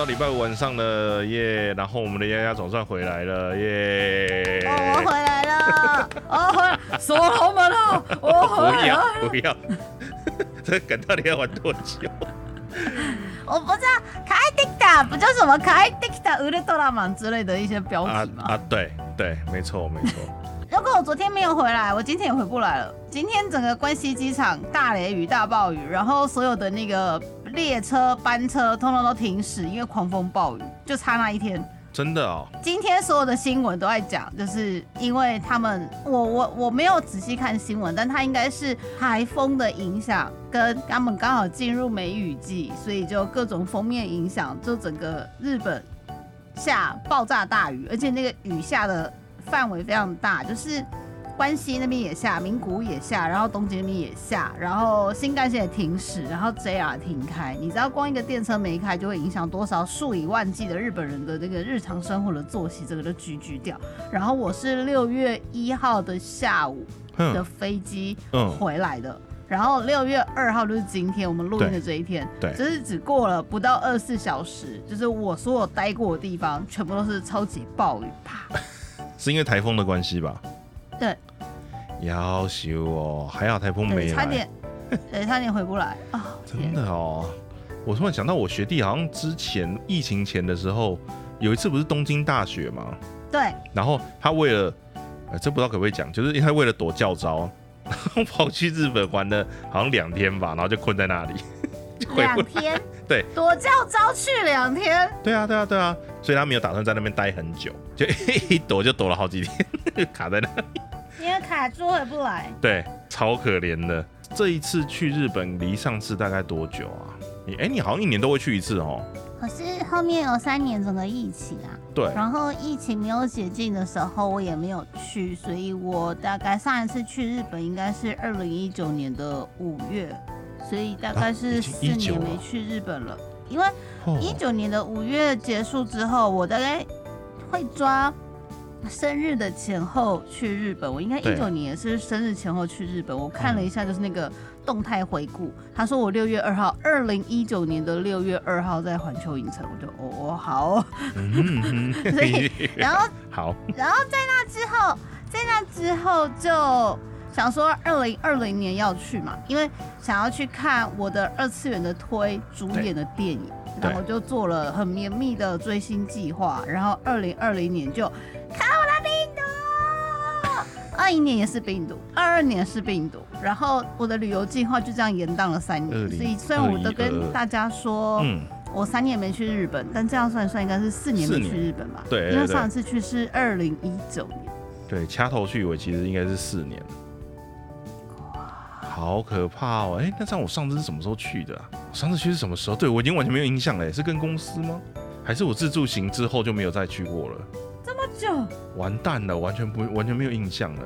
到礼拜五晚上了耶，然后我们的丫丫总算回来了耶。哦，我回来了，哦，回来，锁好门了，我回不要来了。不要，这个梗到底要玩多久？我不知道卡伊迪达不就什么卡伊迪达乌鲁多拉曼之类的一些标啊题吗？啊，对对，没错没错。如果我昨天没有回来，我今天也回不来了。今天整个关西机场大雷雨、大暴雨，然后所有的那个列车、班车通通都停驶，因为狂风暴雨，就差那一天。真的哦，今天所有的新闻都在讲，就是因为他们，我我我没有仔细看新闻，但它应该是台风的影响，跟他们刚好进入梅雨季，所以就各种封面影响，就整个日本下爆炸大雨，而且那个雨下的范围非常大，就是关西那边也下，名古屋也下，然后东京那边也下，然后新干线也停驶，然后 JR 停开。你知道光一个电车没开，就会影响多少数以万计的日本人的那个日常生活的作息，这个就居居掉。然后我是六月一号的下午的，飞机嗯回来的。然后六月二号就是今天我们录音的这一天，对就是只过了不到二十四小时，就是我所有待过的地方全部都是超级暴雨，啪，是因为台风的关系吧？对，要修哦，还好台风没对，来。差点，对，差点回不来啊！真，的哦，我突然想到，我学弟好像之前疫情前的时候，有一次不是东京大雪吗？对，然后他为了，呃，这不知道可不可以讲，就是因为他为了躲教招，然 后跑去日本玩了好像两天吧，然后就困在那里。两天，对，躲教招去两天，对啊，对啊，对啊，所以他没有打算在那边待很久，就一躲就躲了好几天，卡在那。因为卡住回不来。对，超可怜的。这一次去日本离上次大概多久啊？你哎、你好像一年都会去一次哦。可是后面有三年整个疫情啊，对，然后疫情没有解禁的时候，我也没有去，所以我大概上一次去日本应该是二零一九年的五月，所以大概啊是已经19四年没去日本了。因为哦一九年的五月结束之后，我大概会抓生日的前后去日本。我应该对一九年也是生日前后去日本。我看了一下，就是那个动态回顾，他说我六月二号，二零一九年的六月二号在环球影城，我就哦哦好 所以然后 好，然后在那之后，在那之后就想说二零二零年要去嘛，因为想要去看我的二次元的推主演的电影，然后就做了很绵密的追星计划，然后二零二零年就看我的病毒，二一年也是病毒，二二年是病毒，然后我的旅游计划就这样延宕了三年，20所以虽然我都跟大家说。嗯，我三年没去日本，但这样算一算应该是四年没去日本吧？对因为上一次去是二零一九年。对，掐头去尾其实应该是四年。好可怕哦！哎、那这样我上次是什么时候去的、啊？我上次去是什么时候？对我已经完全没有印象了，是跟公司吗？还是我自助行之后就没有再去过了？这么久，完蛋了，完全不完全没有印象了。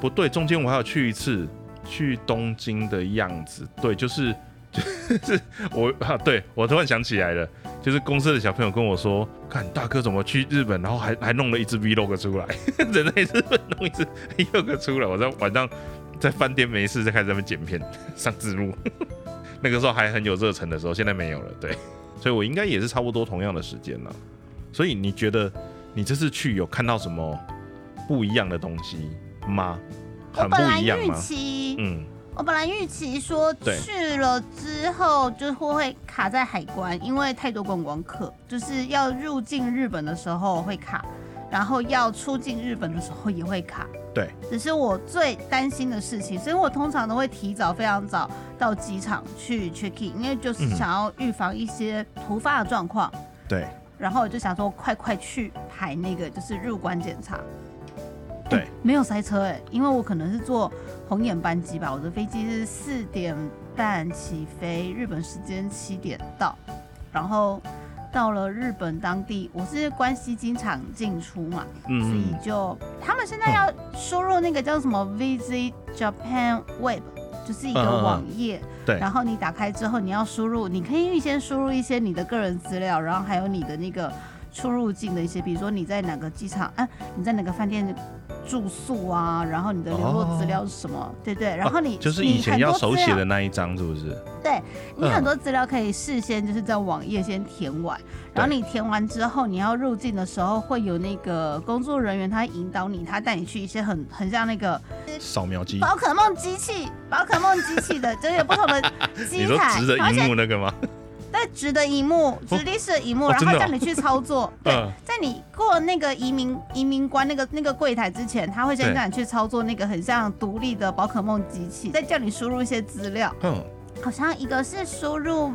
不对，中间我还有去一次，去东京的样子。对，就是 就是我啊，对我突然想起来了，就是公司的小朋友跟我说，看大哥怎么去日本，然后还还弄了一支 vlog 出来，人在日本弄一支 vlog 出来，我在晚上在饭店没事，再开始在那边剪片 上字幕。那个时候还很有热忱的时候，现在没有了。对，所以我应该也是差不多同样的时间了。所以你觉得你这次去有看到什么不一样的东西吗？很不我本来预一样吗？期，嗯，我本来预期说去了之后就会会卡在海关，因为太多观光客，就是要入境日本的时候会卡，然后要出境日本的时候也会卡。对，只是我最担心的事情，所以我通常都会提早非常早到机场去 check in，因为就是嗯想要预防一些突发的状况。对然后我就想说，快快去排那个就是入关检查。对。哎没有塞车哎、因为我可能是坐红眼班机吧，我的飞机是四点半起飞，日本时间七点到，然后到了日本当地，我是关西机场进出嘛，所以嗯，就他们现在要输入那个叫什么 Visit Japan Web，就是一个网页，然后你打开之后，你要输入，你可以预先输入一些你的个人资料，然后还有你的那个出入境的一些，比如说你在哪个机场，啊，你在哪个饭店住宿啊，然后你的联络资料是什么，对对，然后你、哦就是以前要手写的那一张，是不是？对你嗯。很多资料可以事先就是在网页先填完，然后你填完之后，你要入境的时候会有那个工作人员他引导你，他带你去一些很很像那个扫描机，宝可梦机器、宝可梦机器的，就是有不同的你机说 台，直的荧幕那个吗？在直的一幕、直立式的一幕，然后叫你去操作。对，嗯在你过那个移民移民关那个那个柜台之前，他会先对叫你去操作那个很像独立的宝可梦机器，再叫你输入一些资料。嗯，好像一个是输入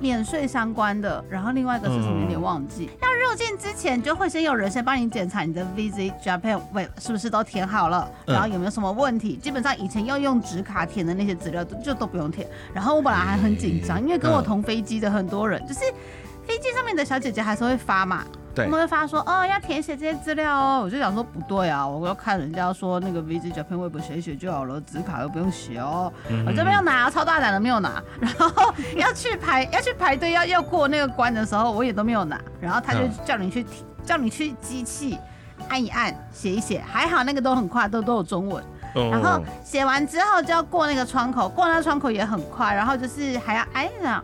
免税相关的，然后另外一个是什么有点忘记。要入境之前，就会先有人先帮你检查你的 Visit Japan Web 是不是都填好了，嗯然后有没有什么问题。基本上以前要用纸卡填的那些资料都就都不用填。然后我本来还很紧张，因为跟我嗯同飞机的很多人，就是飞机上面的小姐姐还是会发嘛。对他们会发说哦要填写这些资料哦，我就想说不对啊，我要看人家说那个 Visit Japan Web 写一写就好了，纸卡又不用写哦。嗯我这边要拿，超大胆的没有拿，然后要去排要去排队要要过那个关的时候，我也都没有拿，然后他就嗯叫你去叫你去机器按一按写一写，还好那个都很快，都都有中文。嗯然后写完之后就要过那个窗口，过那个窗口也很快，然后就是还要哎呀。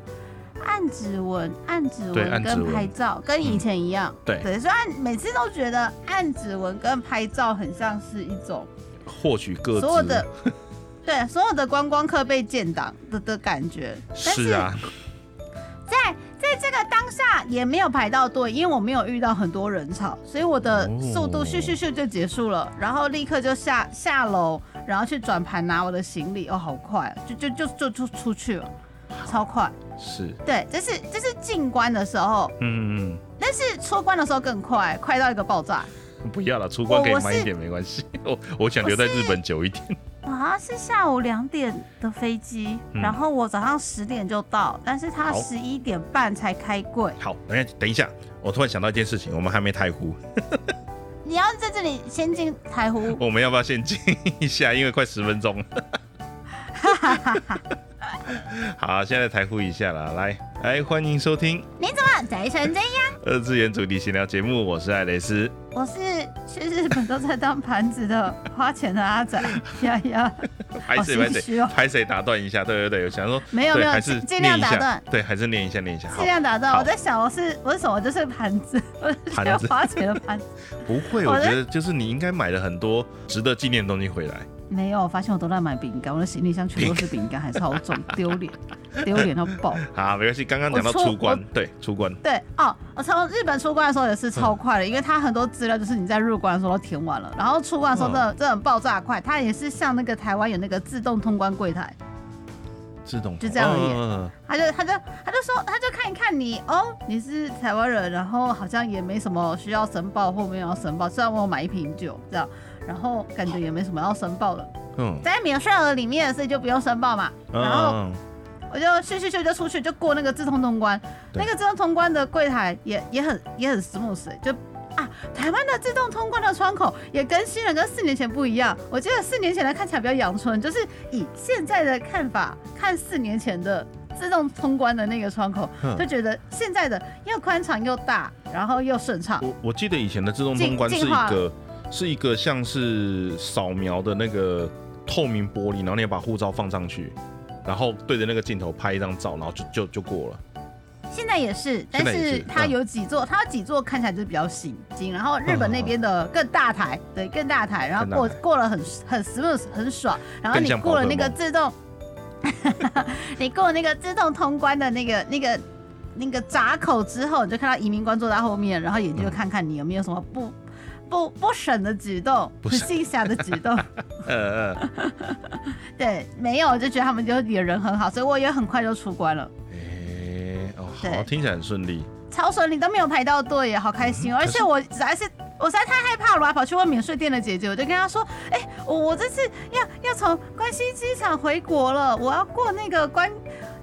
按指纹、按指纹纹跟拍照跟以前一样，对。对，虽然每次都觉得按指纹跟拍照很像是一种获取各所有的，对所有的观光客被建档的的感觉，但是啊，在在这个当下也没有排到队，因为我没有遇到很多人潮，所以我的速度哦咻咻咻就结束了，然后立刻就下下楼，然后去转盘拿我的行李，哦，好快，就就就就就出去了，超快。是，对，这是这是进关的时候，嗯嗯但是出关的时候更快，快到一个爆炸。嗯，不要了，出关可以慢一点没关系，我 我想留在日本久一点，啊是下午两点的飞机，嗯然后我早上十点就到，但是他十一点半才开柜。好，等一下，等一下，我突然想到一件事情，我们还没台湖，你要在这里先进台湖，我们要不要先进一下？因为快十分钟了。好，现在台呼一下了，来来，欢迎收听你怎么宅成这样？二次元主题闲聊节目，我是艾雷斯。我是去日本都在当盘子的花钱的阿仔 呀呀，拍谁拍谁好心虚哦拍谁打断一下，对对对，我想说没有没有对还是尽尽量打断，对，还是念一下念一下。好尽，量打断。我在想我是我是什么？就是盘子，我是盘子花钱的盘子。不会，我觉得就是你应该买了很多值得纪念的东西回来。没有，我发现我都在买饼干，我的行李箱全都是饼干，还超重，丢脸，丢脸到爆。好，没关系，刚刚讲到出关，对，出关，对哦，我从日本出关的时候也是超快的，因为它很多资料就是你在入关的时候都填完了，然后出关的时候真的真的很爆炸快，它也是像那个台湾有那个自动通关柜台，自动就这样而已。嗯他就他就他就说他就看一看你哦，你是台湾人，然后好像也没什么需要申报或没有要申报，虽然我有买一瓶酒这样，然后感觉也没什么要申报的，嗯在免税额里面，所以就不用申报嘛。然后嗯，我就咻咻咻就出去，就过那个自动通关。那个自动通关的柜台也也很也很 smooth，欸就啊，台湾的自动通关的窗口也更新了，跟四年前不一样。我记得四年前的看起来比较阳春，就是以现在的看法看四年前的自动通关的那个窗口，嗯就觉得现在的又宽敞又大，然后又顺畅。我我记得以前的自动通关是一个是一个像是扫描的那个透明玻璃，然后你要把护照放上去，然后对着那个镜头拍一张照，然后就就就过了。现在也是，但是是它嗯有几座，它有几座看起来就是比较新金，然后日本那边的更大台，对，更大台，然后过过了很很 smooth 很爽，然后你过了那个自动，你过了那个自动通关的那个那个那个闸口之后，你就看到移民官坐在后面，然后眼睛就看看你有没有什么不。不不审的举动，不不审信下的举动，呃 呃，对，没有，我就觉得他们就也人很好，所以我也很快就出关了。哎、哦，好，听起来很顺利。超顺利，都没有排到队耶，好开心哦！而且我实在是，我实在太害怕了，我还跑去问免税店的姐姐，我就跟她说，哎、我我这次要要从关西机场回国了，我要过那个关，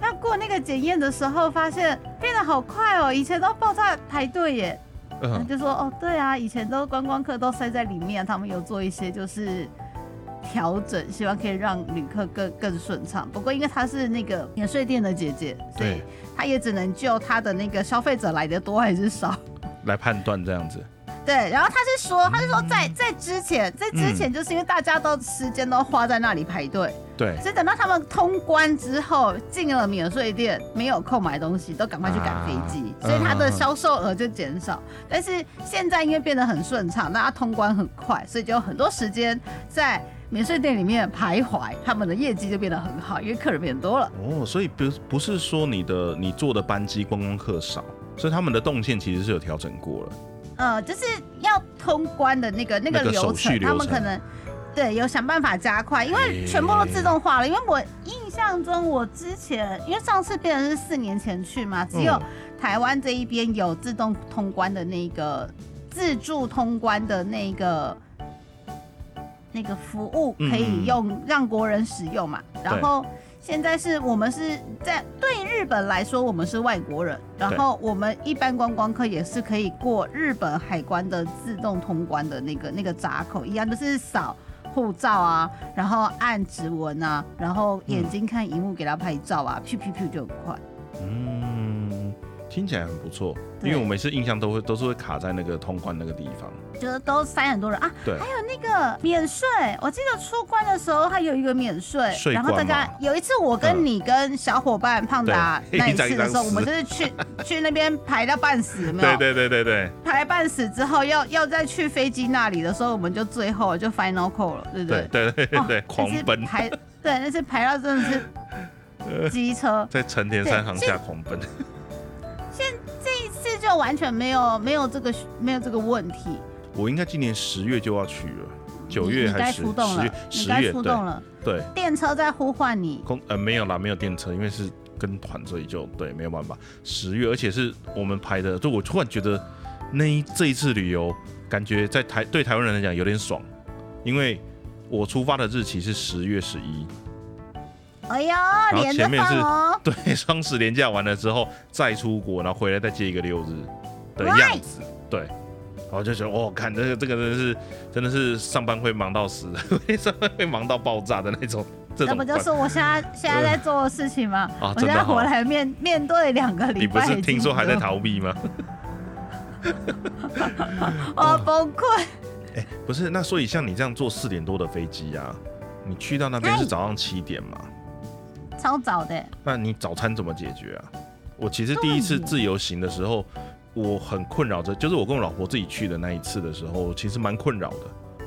要过那个检验的时候，发现变得好快哦，以前都爆炸排队耶。她嗯，就说，哦，对啊，以前都观光客都塞在里面，他们有做一些就是。调整，希望可以让旅客更更顺畅。不过因为她是那个免税店的姐姐，所以对，她也只能就她的那个消费者来的多还是少。来判断这样子。对，然后他是说，他是说在在之前，在之前就是因为大家都时间都花在那里排队，对，所以等到他们通关之后进了免税店，没有空买东西，都赶快去赶飞机，所以他的销售额就减少。但是现在因为变得很顺畅，大家通关很快，所以就有很多时间在免税店里面徘徊，他们的业绩就变得很好，因为客人变多了。哦，所以不不是说你的你坐的班机观光客少，所以他们的动线其实是有调整过了。呃，就是要通关的那个那个流程，他们可能对有想办法加快，因为全部都自动化了。因为我印象中，我之前因为上次变成是四年前去嘛，只有嗯台湾这一边有自动通关的那个自助通关的那个那个服务，嗯可以用让国人使用嘛。然后现在是我们是在对日本来说，我们是外国人，然后我们一般观光客也是可以过日本海关的自动通关的那个那个闸口一样，就是扫护照啊，然后按指纹啊，然后眼睛看荧幕给他拍照啊，噗噗噗就很快。嗯，听起来很不错，因为我每次印象都会都是会卡在那个通关那个地方。就是都塞很多人啊，对还有那个免税，我记得出关的时候还有一个免税，税然后大家有一次我跟嗯你跟小伙伴胖达对那一次的时候，我们就是去 去那边排到半死，有没有？对对对对对，排半死之后要要再去飞机那里的时候，我们就最后就 final call 了，对不对对对对对，哦狂奔排，对，那次排到真的是 机车。在成田山航下狂奔。完全没有没有这个没有这个问题，我应该今年十月就要去了，九月还是十月？，十月对出动了，对，电车在呼唤你。空呃没有啦，没有电车，因为是跟团，所以就对没有办法。十月，而且是我们排的，就我突然觉得那一这一次旅游，感觉在台对台湾人来讲有点爽，因为我出发的日期是十月十一，哎呦，后连着前面是哦。对，双十连假完了之后再出国，然后回来再接一个六日的样子，对。然后就觉得，哦，看这个这个真的是真的是上班会忙到死，上班会忙到爆炸的那种，这不就是我现在现在在做的事情吗？啊我现在回来面面对两个礼拜你不，是听说还在？逃避吗？我崩溃。哎、不是，那所以像你这样坐四点多的飞机啊，你去到那边是早上七点嘛？超早的，那你早餐怎么解决啊？我其实第一次自由行的时候，我很困扰着，就是我跟我老婆自己去的那一次的时候，其实蛮困扰的，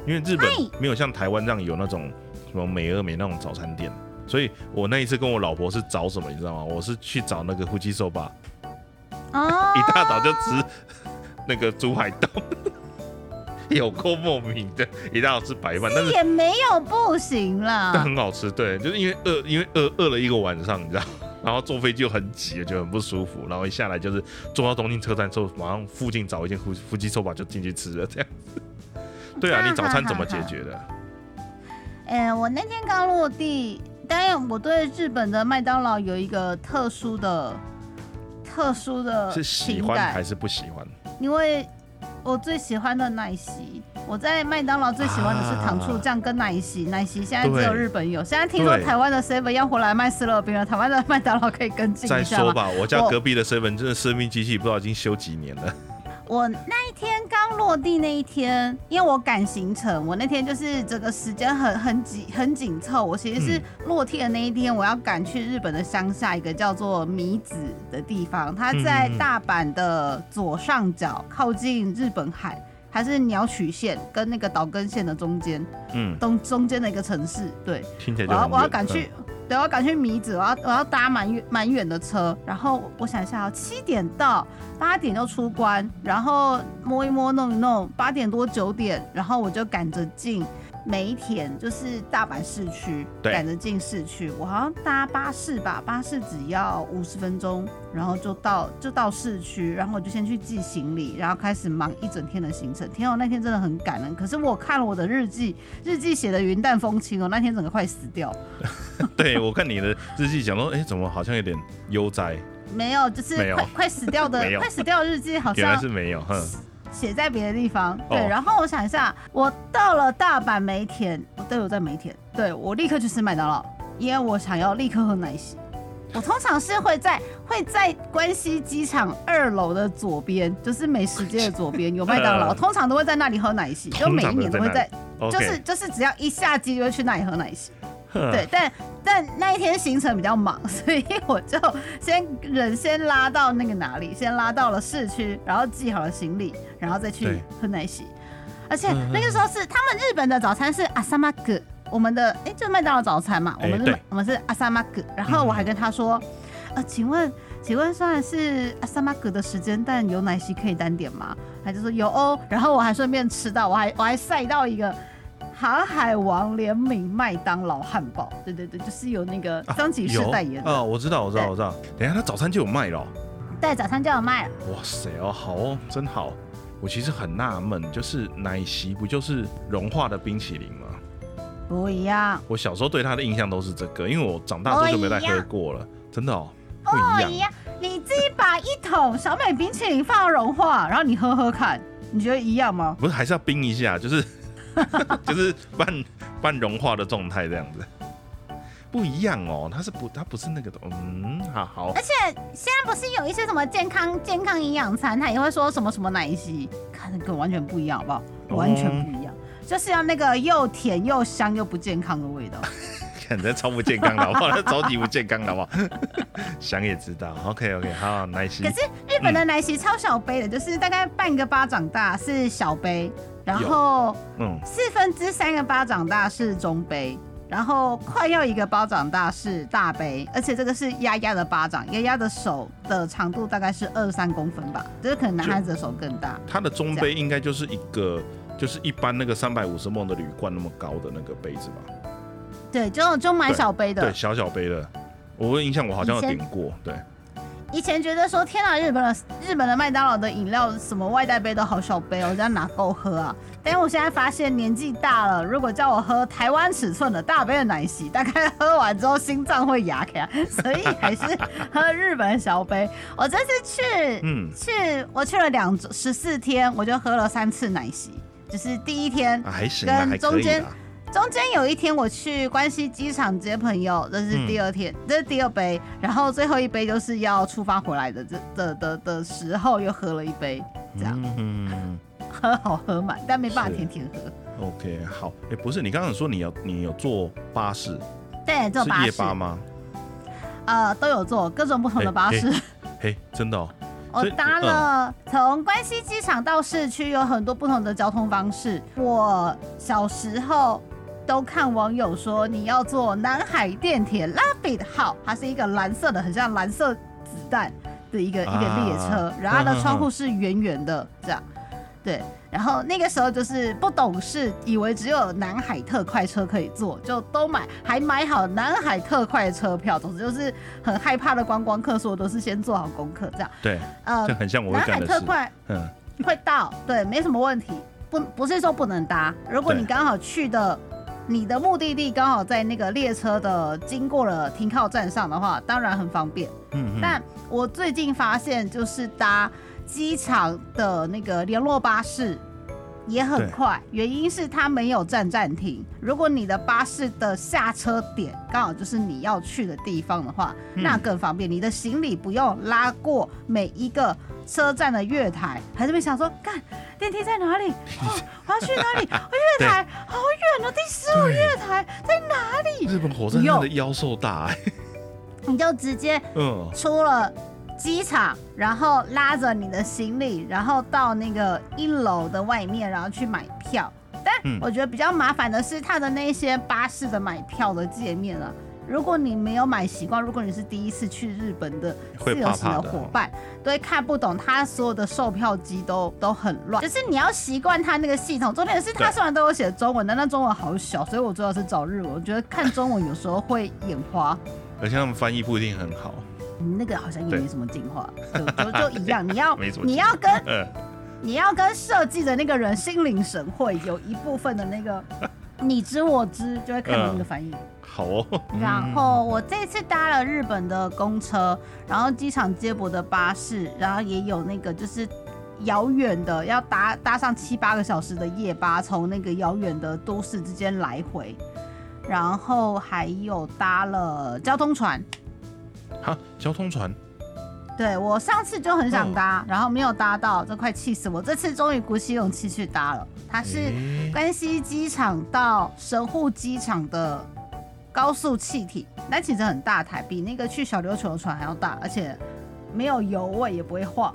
因为日本哎没有像台湾这样有那种什么美而美那种早餐店，所以我那一次跟我老婆是找什么，你知道吗？我是去找那个夫妻寿吧，哦，一大早就吃 那个猪海冻，有够莫名的，一定要吃白饭，但是也没有不行但啦。很好吃，对，就是因为饿，因为饿饿了一个晚上，你知道，然后坐飞机又很挤，就很不舒服，然后一下来就是坐到东京车站之后，马上附近找一间夫夫妻寿吧就进去吃了，这样子。对啊，你早餐怎么解决的？哎，我那天刚落地，当然我对日本的麦当劳有一个特殊的、特殊的是喜欢还是不喜欢？因为我最喜欢的奶昔，我在麦当劳最喜欢的是糖醋酱跟奶昔，奶昔现在只有日本有，现在听说台湾的 Seven 要回来卖斯乐冰了，台湾的麦当劳可以跟进一下吗？再说吧，我家隔壁的 seven 真的生命机器不知道已经修几年了。我那一天刚落地那一天，因为我赶行程，我那天就是整个时间很很紧很紧凑。我其实是落地的那一天，我要赶去日本的乡下一个叫做米子的地方，它在大阪的左上角，靠近日本海，还是鸟取县跟那个岛根县的中间，嗯，中中间的一个城市。对，听起来我要我要赶去，对，我赶去米子，我要我要搭蛮远蛮远的车，然后我想一下啊，七点到，八点就出关，然后摸一摸弄一弄，八点多九点，然后我就赶着进梅田，就是大阪市区，赶着进市区，我好像搭巴士吧，巴士只要五十分钟，然后就到就到市区，然后我就先去寄行李，然后开始忙一整天的行程。天哦，那天真的很感人，可是我看了我的日记，日记写的云淡风轻哦，那天整个快死掉。对我看你的日记讲说，哎、怎么好像有点悠哉？没有，就是快快死掉的 快死掉的日记，好原来像是没有，哼，写在别的地方。对，哦。然后我想一下，我到了大阪梅田，我都有在梅田，对我立刻去吃麦当劳，因为我想要立刻喝奶昔。我通常是会在会在关西机场二楼的左边，就是美食街的左边有麦当劳，通常都会在那里喝奶昔，就每一年都会在，就是就是只要一下机就会去那里喝奶昔。对，但但那一天行程比较忙，所以我就先人先拉到那个哪里，先拉到了市区，然后寄好了行李，然后再去喝奶昔。而且那个时候是他们日本的早餐是阿萨玛格，我们的哎就麦当劳早餐嘛，我们是我们是阿萨玛格。然后我还跟他说，呃，请问请问虽然是阿萨玛格的时间，但有奶昔可以单点吗？他就说有哦。然后我还顺便吃到，我还我还晒到一个。航海王联名麦当劳汉堡，对对对，就是有那个张启士代言的。哦，我知道，我知道，我知道。等下他早餐就有卖了。对，早餐就有卖了。哇塞哦，好哦，真好。我其实很纳闷，就是奶昔不就是融化的冰淇淋吗？不一样。我小时候对它的印象都是这个，因为我长大之后就没再喝过了。真的哦，不一样。你自己把一桶小美冰淇淋放到融化，然后你喝喝看，你觉得一样吗？不是，还是要冰一下，就是。就是半半融化的状态这样子，不一样哦，它是不，它不是那个的，嗯，好好。而且现在不是有一些什么健康健康营养餐，它也会说什么什么奶昔，看那个完全不一样，好不好？完全不一样，就是要那个又甜又香又不健康的味道。看这超不健康的，好不好？超级不健康的，好不好？想也知道。OK OK，好，奶昔。可是日本的奶昔超小杯的，就是大概半个巴掌大是小杯。然后，嗯，四分之三个巴掌大是中杯，然后快要一个巴掌大是大杯，而且这个是丫丫的巴掌，丫丫的手的长度大概是二三公分吧，就是可能男孩子的手更大。他的中杯应该就是一个，就是一般那个三百五十梦的铝罐那么高的那个杯子吧？对，就就买小杯的，对，小小杯的。我印象我好像有点过，对。以前觉得说天哪，日本的日本的麦当劳的饮料什么外带杯都好小杯哦，这样哪够喝啊？但是我现在发现年纪大了，如果叫我喝台湾尺寸的大杯的奶昔，大概喝完之后心脏会哑开，所以还是喝日本小杯。我这次去，嗯，去我去了两十四天，我就喝了三次奶昔，就是第一天跟中间。中间有一天我去关西机场接朋友，这是第二天，这是第二杯，然后最后一杯就是要出发回来的这的的的时候又喝了一杯，这样，喝好喝满，但没办法天天喝。OK，好，哎，不是你刚刚说你有你有坐巴士，对，坐巴士，夜巴吗？呃，都有坐各种不同的巴士。嘿，真的哦，我搭了从关西机场到市区有很多不同的交通方式。我小时候。都看网友说你要坐南海电铁拉比的号，它是一个蓝色的，很像蓝色子弹的一个一个列车，然后它的窗户是圆圆的，这样，对，然后那个时候就是不懂事，以为只有南海特快车可以坐，就都买，还买好南海特快车票，总之就是很害怕的观光客，说都是先做好功课这样，对，呃，很像我南海特快，嗯，会到，对，没什么问题，不不是说不能搭，如果你刚好去的。你的目的地刚好在那个列车的经过了停靠站上的话，当然很方便。嗯，但我最近发现，就是搭机场的那个联络巴士也很快，原因是它没有站站停。如果你的巴士的下车点刚好就是你要去的地方的话，那更方便。你的行李不用拉过每一个车站的月台，还是没想说干。电梯在哪里？我要去哪里？月台好远哦！第十五月台在哪里？日本火车站的妖兽大哎！你就直接嗯出了机场，然后拉着你的行李，然后到那个一楼的外面，然后去买票。但我觉得比较麻烦的是，它的那些巴士的买票的界面啊。如果你没有买习惯，如果你是第一次去日本的自由行的伙伴，都会看不懂，他所有的售票机都都很乱。就是你要习惯他那个系统。重点是他虽然都有写中文，但那中文好小，所以我主要是找日文。我觉得看中文有时候会眼花，而且他们翻译不一定很好。那个好像也没什么进化，就就就一样。你要你要跟 你要跟设计的那个人心领神会，有一部分的那个 你知我知，就会看到那个反应。好哦，然后我这次搭了日本的公车，然后机场接驳的巴士，然后也有那个就是遥远的要搭搭上七八个小时的夜巴，从那个遥远的都市之间来回，然后还有搭了交通船，哈，交通船。对我上次就很想搭，哦。然后没有搭到，这快气死我。这次终于鼓起勇气去搭了，它是关西机场到神户机场的高速气体，那其实很大台，比那个去小琉球的船还要大，而且没有油味，也不会晃。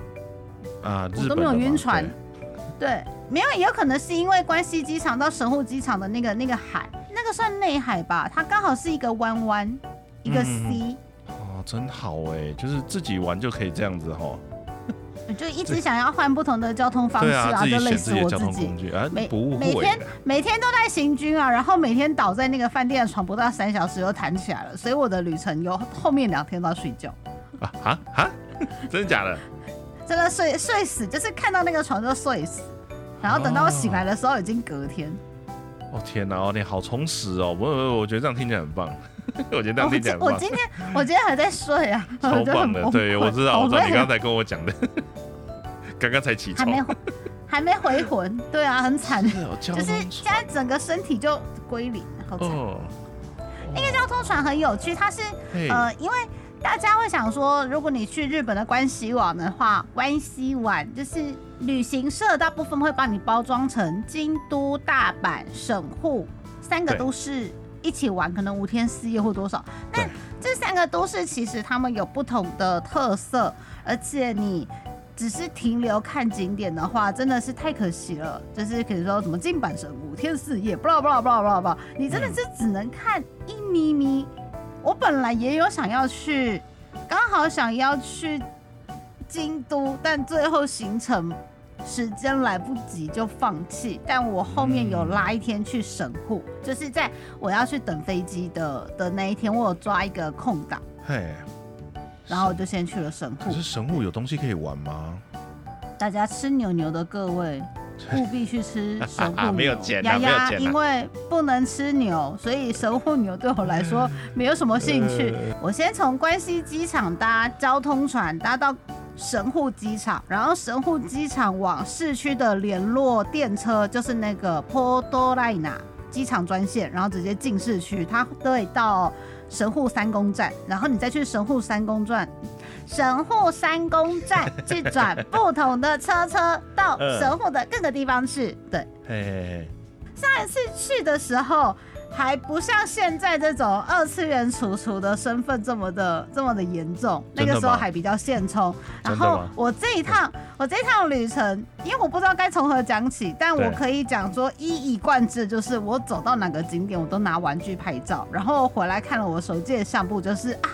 啊，我都没有晕船。对。对，没有，也有可能是因为关西机场到神户机场的那个那个海，那个算内海吧，它刚好是一个弯弯，一个嗯嗯。C，、哦，真好哎，就是自己玩就可以这样子哈。我 就一直想要换不同的交通方式对啊，就累选自己的死我自己交通工。具啊每，每天。每天都在行军啊，然后每天倒在那个饭店的床不到三小时又弹起来了，所以我的旅程有后面两天都要睡觉，啊啊啊！真的假的？真的睡睡死，就是看到那个床就睡死，然后等到我醒来的时候已经隔天。哦天哪，哦你好充实哦！不不，我觉得这样听起来很棒，我觉得这样听起来很棒，我今天我今天还在睡啊，我超棒的。对，我知道，我知道你刚才跟我讲的，刚刚才起床。还没还没回魂，对啊，很惨，就是现在整个身体就归零，好惨。哦，那个交通船很有趣，它是呃，因为大家会想说，如果你去日本的关西网的话，关西玩就是旅行社大部分会帮你包装成京都、大阪、神户三个对都市一起玩，可能五天四夜或多少。但对这三个都市其实他们有不同的特色，而且你。只是停留看景点的话，真的是太可惜了。就是可以说什么金板神五天四夜，不啦不啦不啦不啦不啦，你真的是只能看一咪咪。我本来也有想要去，刚好想要去京都，但最后行程时间来不及就放弃。但我后面有拉一天去神户，就是在我要去等飞机的的那一天，我有抓一个空档，嘿，然后我就先去了神户可。是神户有东西可以玩吗？大家吃牛牛的各位，务必去吃神户 牛。丫丫因为不能吃牛，所以神户牛对我来说没有什么兴趣。呃我先从关西机场搭交通船搭到神户机场，然后神户机场往市区的联络电车，就是那个 Porto Line 机场专线，然后直接进市区，它会到神户三宫站，然后你再去神户三宫站。神户三宫站去转不同的车车到 嗯神户的各个地方去。对，嘿嘿嘿，上一次去的时候还不像现在这种二次元楚楚的身份这么的这么的严重，那个时候还比较现充。然后我这一趟我这一趟旅程，因为我不知道该从何讲起，但我可以讲说一以贯之，就是我走到哪个景点，我都拿玩具拍照，然后回来看了我手机的相簿，就是啊。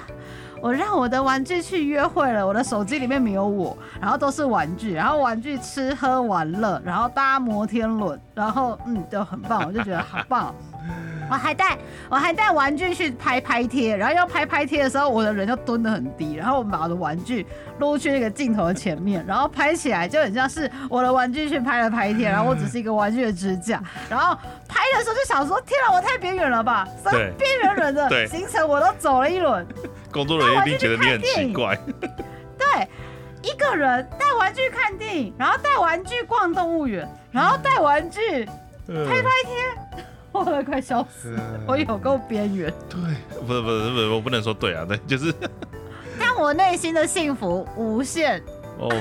我让我的玩具去约会了，我的手机里面没有我，然后都是玩具，然后玩具吃喝玩乐，然后搭摩天轮，然后嗯就很棒，我就觉得好棒。我还带我还带玩具去拍拍贴，然后要拍拍贴的时候，我的人就蹲得很低，然后我把我的玩具撸去那个镜头的前面，然后拍起来就很像是我的玩具去拍了拍贴，然后我只是一个玩具的支架，然后拍的时候就想说，天啊，我太边缘了吧，边缘人的行程我都走了一轮，工作人员一定觉得你很奇怪。对，一个人带玩具看电影，然后带玩具逛动物园，然后带玩具拍拍 我都快笑死了，我有够边缘。对，不是不是不是，我不能说对啊，对，就是 但我内心的幸福无限。OK，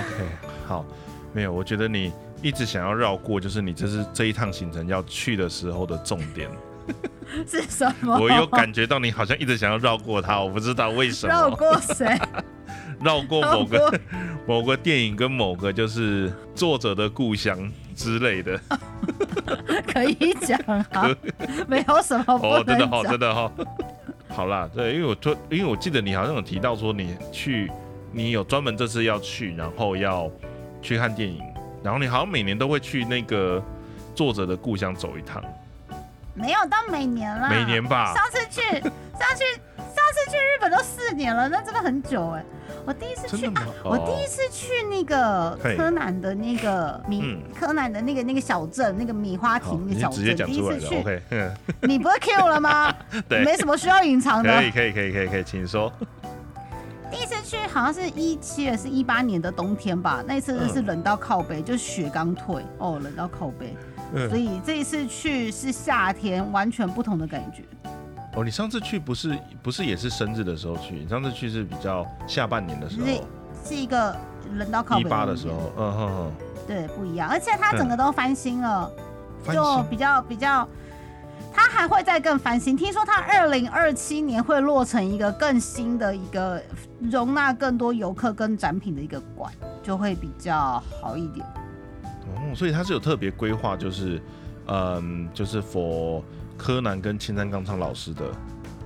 好，没有，我觉得你一直想要绕过，就是你这是这一趟行程要去的时候的重点。是什么？我有感觉到你好像一直想要绕过他，我不知道为什么绕。过谁？绕过某个过 某个电影跟某个就是作者的故乡之类的。可以讲啊，没有什么不哦，真的好。真的好。好啦，对，因为我突，因为我记得你好像有提到说你去，你有专门这次要去，然后要去看电影，然后你好像每年都会去那个作者的故乡走一趟。没有到每年啦，每年吧上次去，上次上次去日本都四年了，那真的很久哎。我第一次去啊，我第一哦次去那个柯南的那个米嗯，柯南的那个那个小镇，那个米花，亭那个小镇，第一次去你不是 Q 了吗？对，没什么需要隐藏的可。以，可以，可以，可以，可以，请说。第一次去好像是一七还是一八年的冬天吧，那一次是冷到靠背，就雪刚退哦，冷到靠背。所嗯，以这一次去是夏天，完全不同的感觉。哦，你上次去不是不是也是生日的时候去？你上次去是比较下半年的时是候，是一个人到靠一八的时候，嗯哼哼，对，不一样，而且它整个都翻新了，就比较比较，它还会再更翻新。听说它二零二七年会落成一个更新的一个容纳更多游客跟展品的一个馆，就会比较好一点。哦，所以他是有特别规划，就是嗯，就是 for 柯南跟青山刚昌老师的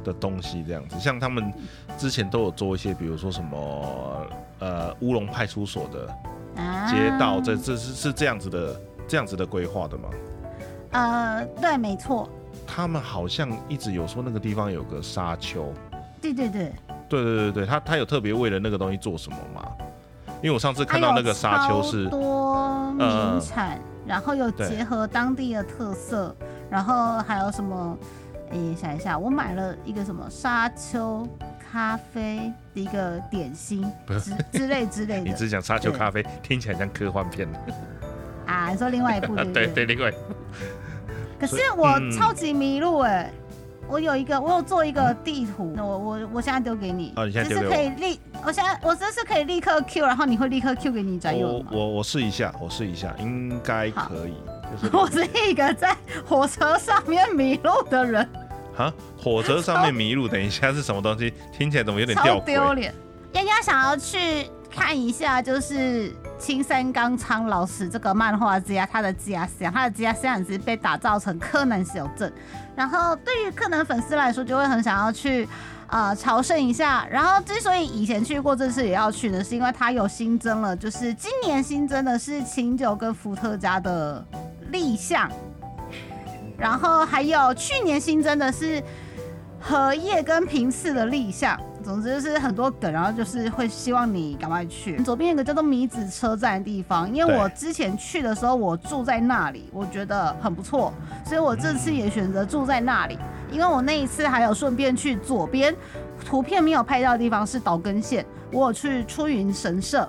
的东西这样子。像他们之前都有做一些，比如说什么呃乌龙派出所的啊街道，这这是是这样子的这样子的规划的吗？呃，对，没错，他们好像一直有说那个地方有个沙丘，对对对，对对对对，他他有特别为了那个东西做什么吗？因为我上次看到那个沙丘是多名嗯产，然后有对结合当地的特色，然后还有什么？诶，想一下，我买了一个什么沙丘咖啡的一个点心不是之之类之类的 你只讲沙丘咖啡，听起来像科幻片。啊。你说另外一部 对不对对？对，另外可是我嗯超级迷路哎、我有一个，我有做一个地图，那我我我现在丢给你，哦你现在这是丢给我可以立，我现在我这是可以立刻 Q，然后你会立刻 Q 给你？我我我试一下，我试一下，应该可以。就是 我是一个在火车上面迷路的人，啊，火车上面迷路，等一下是什么东西？听起来怎么有点超吊诡？丢脸。丫丫想要去看一下，就是青山刚昌老师这个漫画家，他的家乡，他的家乡是被打造成柯南小镇。然后对于柯南粉丝来说，就会很想要去。呃，朝圣一下。然后之所以以前去过，这次也要去呢，是因为它有新增了，就是今年新增的是清酒跟伏特加的立项，然后还有去年新增的是荷叶跟平次的立项。总之就是很多梗，然后就是会希望你赶快去。左边有个叫做米子车站的地方，因为我之前去的时候我住在那里，我觉得很不错，所以我这次也选择住在那里。因为我那一次还有顺便去左边图片没有拍到的地方是岛根县，我有去出云神社。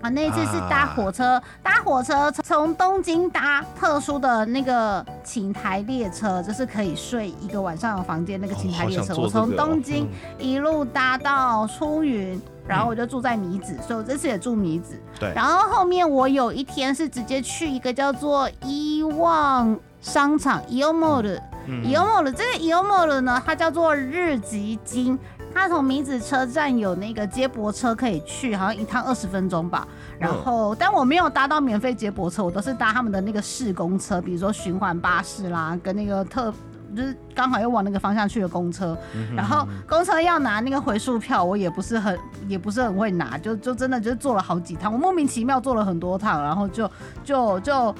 啊，那一次是搭火车，搭火车从东京搭特殊的那个寝台列车，就是可以睡一个晚上的房间那个寝台列车。我从东京嗯一路搭到出云，然后我就住在米子，所以我这次也住米子。对然后后面我有一天是直接去一个叫做伊旺商场 e o m o 的嗯 e o m o 的这个 e o m o 的呢，它叫做日吉金。它从米子车站有那个接驳车可以去，好像一趟二十分钟吧。然后，但我没有搭到免费接驳车，我都是搭他们的那个市公车，比如说循环巴士啦，跟那个特就是刚好又往那个方向去的公车。嗯然后公车要拿那个回数票，我也不是很也不是很会拿，就就真的就是坐了好几趟，我莫名其妙坐了很多趟，然后就就就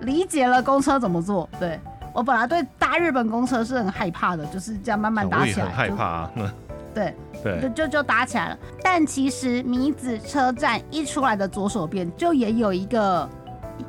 理解了公车怎么坐。对我本来对搭日本公车是很害怕的，就是这样慢慢搭起来，我也很害怕啊。对，就对，就就打起来了。但其实米子车站一出来的左手边就也有一个，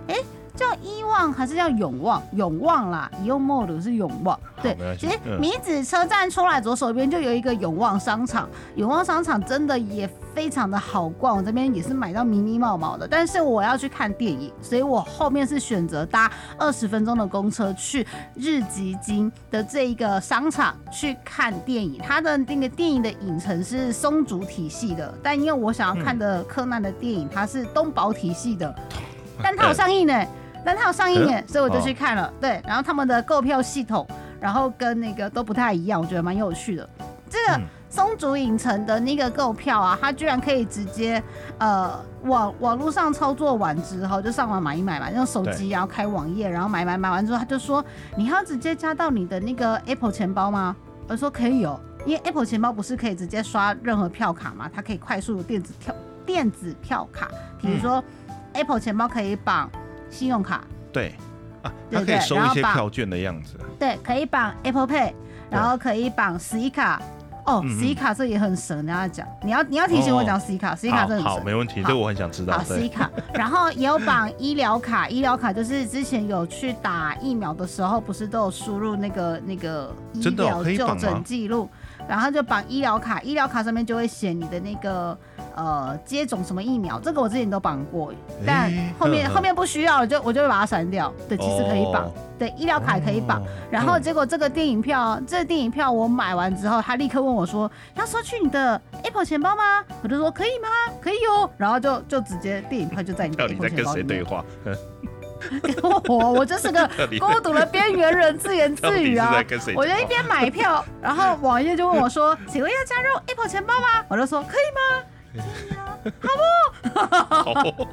哎、叫伊望还是叫永旺？永旺啦，以用 mode 是永旺。对其实嗯米子车站出来左手边就有一个永旺商场，永旺商场真的也非常的好逛，我这边也是买到迷迷毛毛的。但是我要去看电影，所以我后面是选择搭二十分钟的公车去日吉金的这一个商场去看电影。它的那个电影的影城是松竹体系的，但因为我想要看的柯南的电影它是东宝体系的，但它有上映呢。但它有上映耶，所以我就去看了。对，然后他们的购票系统，然后跟那个都不太一样，我觉得蛮有趣的。这个嗯。松竹影城的那个购票啊，它居然可以直接呃网网络上操作完之后，就上网买一买嘛，用手机然后开网页，然后买买买完之后，他就说你要直接加到你的那个 Apple 钱包吗？我说可以哦，因为 Apple 钱包不是可以直接刷任何票卡嘛，它可以快速的电子票电子票卡，比如说 Apple 钱包可以绑信用卡，对啊，它可以收一些票券的样子。对，可以绑 Apple Pay，然后可以绑 C 卡。哦，C 卡这也很神，跟大家讲，你要你要提醒我讲 C 卡，C 卡好好，真的很神。没问题，好这我很想知道好。，C 对，卡，然后也有绑医疗卡，医疗卡就是之前有去打疫苗的时候，不是都有输入那个那个医疗就诊记录，然后就绑医疗卡，医疗卡上面就会写你的那个呃接种什么疫苗，这个我之前都绑过，但后面后面不需要了，就我就会把它删掉。对，其实可以绑哦，对，医疗卡也可以绑。哦然后嗯结果这个电影票，这个电影票我买完之后，他立刻问我说：“要收取你的 Apple 钱包吗？”我就说：“可以吗？可以哦。”然后就就直接电影票就在你的到底 Apple 在跟钱包里面。谁对话？我我就是个 孤独的边缘人，自言自语啊？我就一边买票，然后网页就问我说：“ 请问要加入 Apple 钱包吗？”我就说：“可以吗？”可以啊好 不，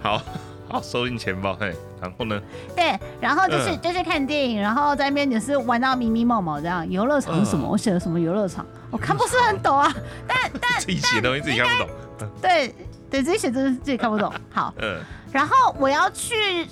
好好收进钱包，嘿，然后呢？对，然后就是、嗯就是看电影，然后在那边也是玩到迷迷毛毛这样。游乐场是什么？嗯我写了什么游乐场？我看不是很懂啊。但但自己写东西自己看不懂。对对，自己写真的自己看不懂。好，嗯，然后我要去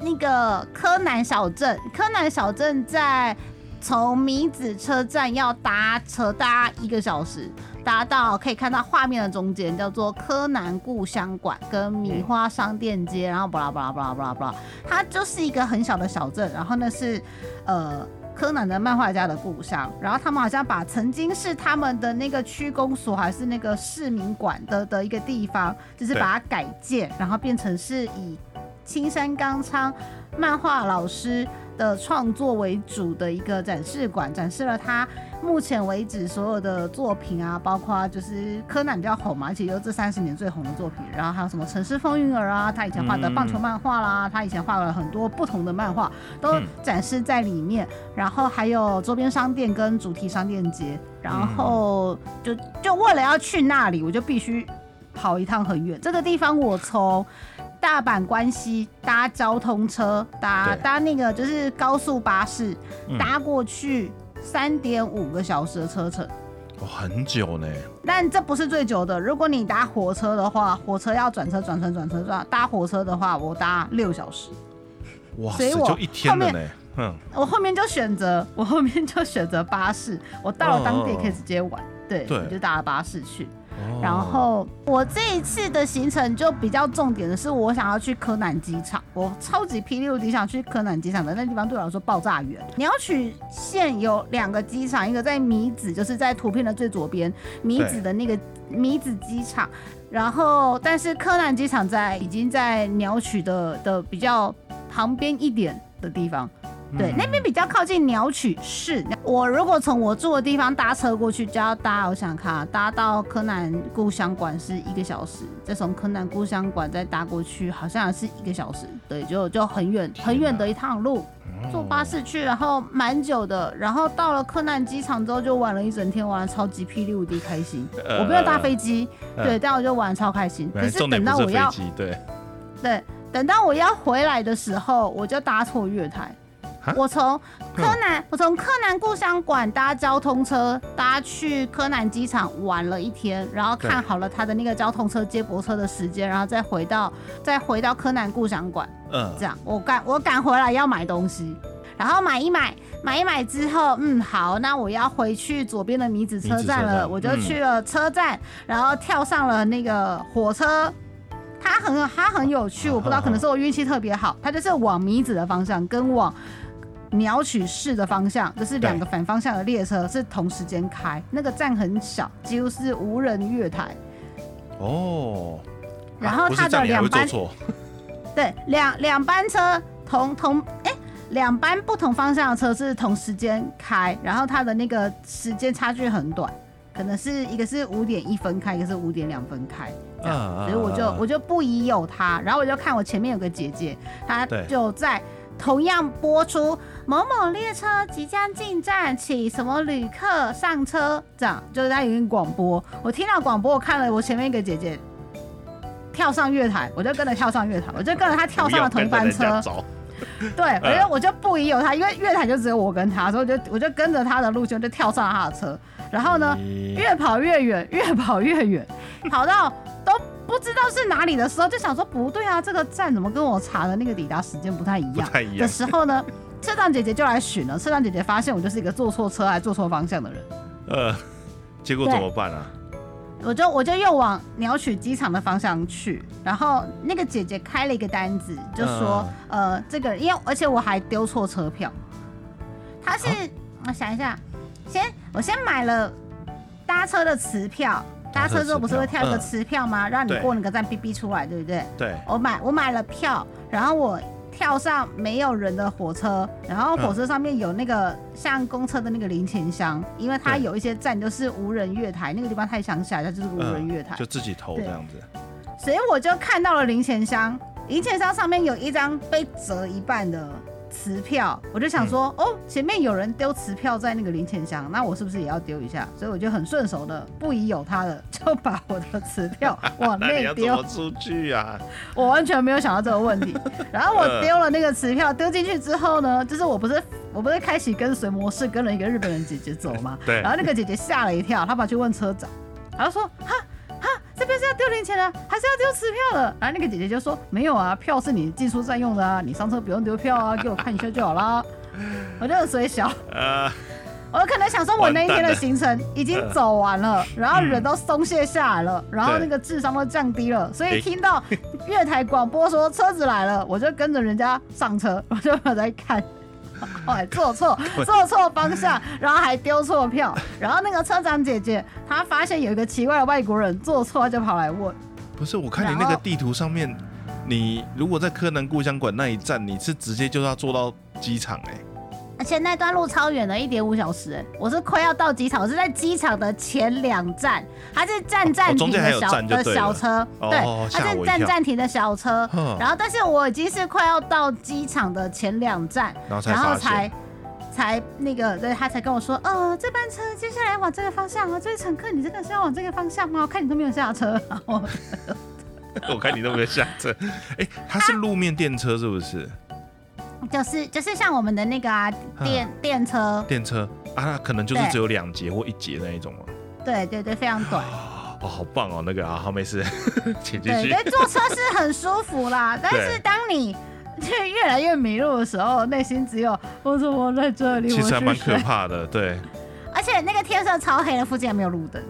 那个柯南小镇，柯南小镇在从米子车站要搭车搭一个小时，搭到可以看到画面的中间叫做柯南故乡馆跟米花商店街，然后巴拉巴拉巴拉巴拉巴拉，它就是一个很小的小镇，然后那是呃。柯南的漫画家的故乡，然后他们好像把曾经是他们的那个区公所还是那个市民馆的的一个地方，就是把它改建，然后变成是以青山刚昌漫画老师的创作为主的一个展示馆，展示了他目前为止所有的作品啊，包括就是柯南比较红嘛，而且又这三十年最红的作品，然后还有什么《城市风云儿》啊，他以前画的棒球漫画啦，他以前画了很多不同的漫画，都嗯。展示在里面，然后还有周边商店跟主题商店街，然后就就为了要去那里，我就必须跑一趟很远。这个地方我从大阪关西搭交通车，搭搭那个就是高速巴士，嗯。搭过去三点五个小时的车程。哦，很久呢。但这不是最久的，如果你搭火车的话，火车要转车、转车、转车、转。搭火车的话，我搭六小时。哇塞，所以我就一天了后呢。嗯，我后面就选择，我后面就选择巴士。我到了当地可以直接玩，对，对我就搭了巴士去。然后我这一次的行程就比较重点的是，我想要去柯南机场，我超级霹雳无敌想去柯南机场的那地方对我来说爆炸远。鸟取县有两个机场，一个在米子，就是在图片的最左边，米子的那个米子机场。然后，但是柯南机场在已经在鸟取的的比较旁边一点的地方，对，嗯那边比较靠近鸟取市。我如果从我住的地方搭车过去，就要搭，我想想看啊，搭到柯南故乡馆是一个小时，再从柯南故乡馆再搭过去，好像也是一个小时。对，就就很远很远的一趟路，坐巴士去，然后蛮久的。然后到了柯南机场之后，就玩了一整天，玩的超级霹雳无敌开心。呃我没有搭飞机，呃对，但我就玩的超开心。可是等到我要，对，对，等到我要回来的时候，我就搭错月台哈。我从柯南，我从柯南故乡馆搭交通车搭去柯南机场玩了一天，然后看好了他的那个交通车接驳车的时间，然后再回到再回到柯南故乡馆。嗯这，样，我赶我赶回来要买东西，然后买一买，买一买之后，嗯，好，那我要回去左边的米子车站了，站我就去了车站，然后跳上了那个火车。它很它很有趣，我不知道，可能是我运气特别好，它就是往米子的方向跟往鸟取市的方向，就是两个反方向的列车是同时间开，那个站很小，几乎是无人月台。哦，然后它的两班 对，两两班车同同哎，两班不同方向的车是同时间开，然后它的那个时间差距很短，可能是一个是五点一分开，一个是五点两分开，这样，啊所以我就我就不疑有他，然后我就看我前面有个姐姐，她就在。同样播出某某列车即将进站，请什么旅客上车，这样就是他有点广播。我听到广播，我看了我前面一个姐姐跳上月台，我就跟着跳上月台，我就跟着她跳上 了同班车。对，嗯。我就我就不疑有他，因为月台就只有我跟他，所以我就我就跟着他的路线就跳上了他的车，然后呢，越跑越远，越跑越远，跑到都不知道是哪里的时候，就想说不对啊，这个站怎么跟我查的那个抵达时间不太一样。太一样，时候呢，车长姐姐就来巡了，车长姐姐发现我就是一个坐错车还坐错方向的人，呃，结果怎么办啊？我就我就又往鸟取机场的方向去，然后那个姐姐开了一个单子，就说、呃这个，因为而且我还丢错车票，她是、我想一下，先我先买了搭车的磁票，搭车之后不是会跳一个嗯磁票吗？让你过那个站哔哔出来，对不对？对，我买我买了票，然后我跳上没有人的火车，然后火车上面有那个像公车的那个零钱箱，因为它有一些站就是无人月台，那个地方太乡下，它就是无人月台，嗯就自己投这样子。所以我就看到了零钱箱，零钱箱上面有一张被折一半的磁票，我就想说，嗯哦，前面有人丢磁票在那个零钱箱，那我是不是也要丢一下？所以我就很顺手的，不疑有他的，就把我的磁票 往那丢。出去啊？我完全没有想到这个问题。然后我嗯丢了那个磁票，丢进去之后呢，就是我不是我不是开启跟随模式，跟了一个日本人姐姐走嘛。对然后那个姐姐吓了一跳，她跑去问车长，然后说哈。哈，这边是要丢零钱的，还是要丢磁票的？然后那个姐姐就说：“没有啊，票是你进出站用的啊，你上车不用丢票啊，给我看一下就好啦。”我就很水小，呃，我可能想说，我那一天的行程已经走完了，然后人都松懈下来了，然后那个智商都降低了，所以听到月台广播说车子来了，我就跟着人家上车，我就在看。后 来坐错，坐错方向，然后还丢错票，然后那个车长姐姐她发现有一个奇怪的外国人坐错，她就跑来问，不是，我看你那个地图上面，你如果在柯南故乡馆那一站，你是直接就要坐到机场哎、而且那段路超远的，一点五小时、欸，我是快要到机场，我是在机场的前两站，它是站站停的小、的小车，哦对，它是站站停的小车，然后但是我已经是快要到机场的前两站，然后才才。那个，对他才跟我说，呃，这班车接下来往这个方向啊，这位乘客，你真的是要往这个方向吗？我看你都没有下车，我看你都没有下车，哎、它是路面电车是不是？就是就是像我们的那个啊电电车，电车啊，它可能就是只有两节或一节那一种嘛。对对对，非常短。哦，好棒哦，那个啊，好没事，请继对，续因。为坐车是很舒服啦，但是当你就越来越迷路的时候，内心只有我怎么在这里？其实还蛮可怕的，对。而且那个天色超黑的，附近还没有路灯，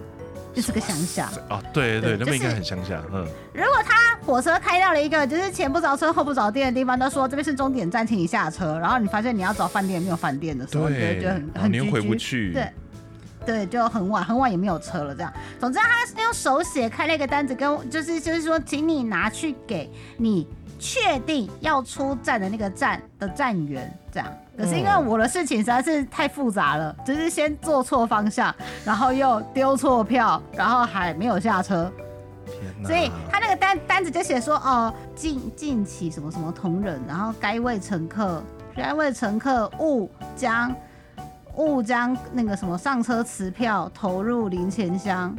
就是个乡下。哦，对对，对那边应该很乡下，嗯，如果他火车开到了一个就是前不着村后不着店的地方，都说这边是终点站，请你下车，然后你发现你要找饭店没有饭店的时候，你就觉得很，很然后你又回不去，对。对，就很晚，很晚也没有车了，这样。总之，他是用手写开了一个单子，跟就是就是说，请你拿去给你确定要出站的那个站的站员，这样。可是因为哦我的事情实在是太复杂了，就是先坐错方向，然后又丢错票，然后还没有下车！所以他那个单单子就写说，哦，近近期什么什么同仁，然后该位乘客，该位乘客勿将勿将那个什么上车持票投入零钱箱，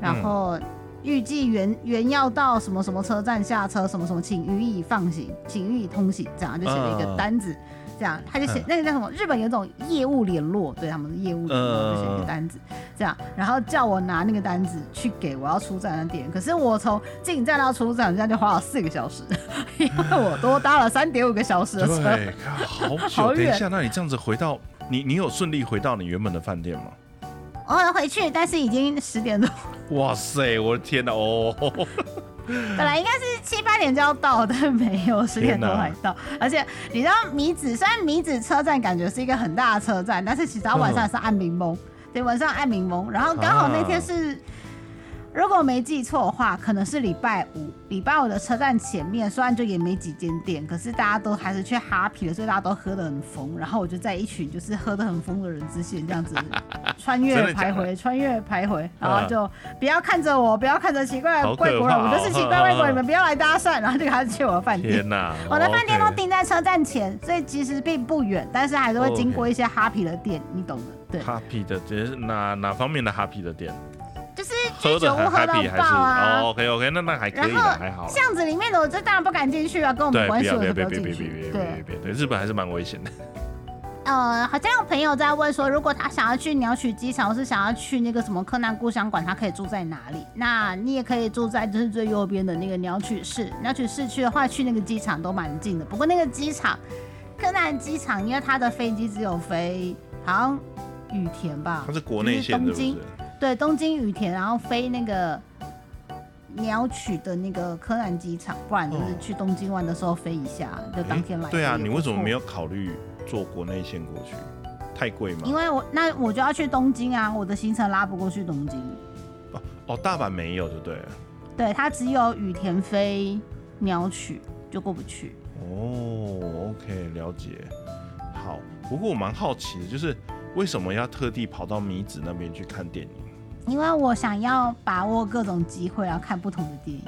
然后预计原原要到什么什么车站下车，什么什么，请予以放行，请予以通行，这样就写了一个单子。这样，他就写嗯那个叫什么？日本有种业务联络，对他们的业务联络，就写一个嗯单子，这样，然后叫我拿那个单子去给我要出站的店。可是我从进站到出站，这样就花了四个小时，因为我多搭了三点五个小时的车。好 久。好远等一下，那你这样子回到你，你有顺利回到你原本的饭店吗？我要回去，但是已经十点多，哇塞，我的天哪！哦，本来应该是七八点就要到，但没有十点多才到。而且你知道米子，虽然米子车站感觉是一个很大的车站，但是其实它晚上是暗明蒙，对，晚上暗明蒙。然后刚好那天是。如果没记错的话，可能是礼拜五。礼拜五的车站前面虽然就也没几间店，可是大家都还是去哈皮了，所以大家都喝得很疯。然后我就在一群就是喝得很疯的人之间这样子 穿越徘徊，穿越徘徊，然后就不要看着我，不要看着奇怪的外国人，我就是奇怪外国人，你们不要来搭讪。然后就开始去我的饭店 天。哪！我的饭店都定在车站前，所以其实并不远，但是还是会经过一些哈皮的店，你懂的。对，happy 的，这是哪哪方面的 happy 的店？就是喝的很居酒喝到 happy 还爆是？啊。哦，OK OK，那那还可以还好。巷子里面的我这当然不敢进去啊，跟我们对，关系，别别别别别。别对，别别，对，日本还是蛮危险的。呃，好像有朋友在问说，如果他想要去鸟取机场，或是想要去那个什么柯南故乡馆，他可以住在哪里？那你也可以住在就是最右边的那个鸟取市。鸟取市区的话，去那个机场都蛮近的。不过那个机场，柯南机场，因为它的飞机只有飞好像羽田吧，它是国内东京？对，东京羽田，然后飞那个鸟取的那个柯南机场，不然就是哦去东京玩的时候飞一下，就当天来。对啊，你为什么没有？有考虑坐国内线过去？太贵吗？因为我那我就要去东京啊，我的行程拉不过去东京。哦哦，大阪没有，就对了。对，它只有羽田飞鸟取就过不去。哦，OK，了解。好，不过我蛮好奇的，就是为什么要特地跑到米子那边去看电影？因为我想要把握各种机会，然后看不同的电影。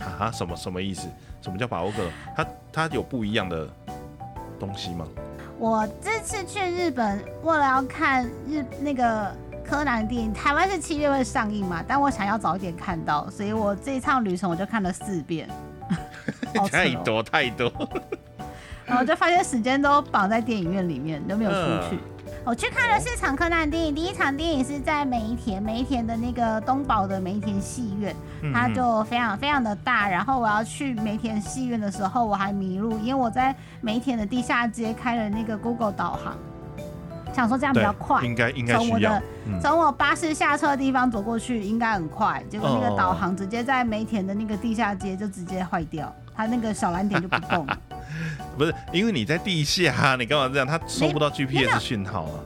啊？什么什么意思？什么叫把握各种？它它有不一样的东西吗？我这次去日本，为了要看日那个柯南电影，台湾是七月份上映嘛，但我想要早一点看到，所以我这一趟旅程我就看了四遍。太多太多，然后就发现时间都绑在电影院里面，都没有出去。我去看了四场柯南电影，第一场电影是在梅田，梅田的那个东宝的梅田戏院，它就非常非常的大。然后我要去梅田戏院的时候，我还迷路，因为我在梅田的地下街开了那个 Google 导航，想说这样比较快，应该应该从我的。从我巴士下车的地方走过去应该很快，结果那个导航直接在梅田的那个地下街就直接坏掉，它那个小蓝点就不动了。不是，因为你在地下，你干嘛这样？他收不到 GPS 讯号啊。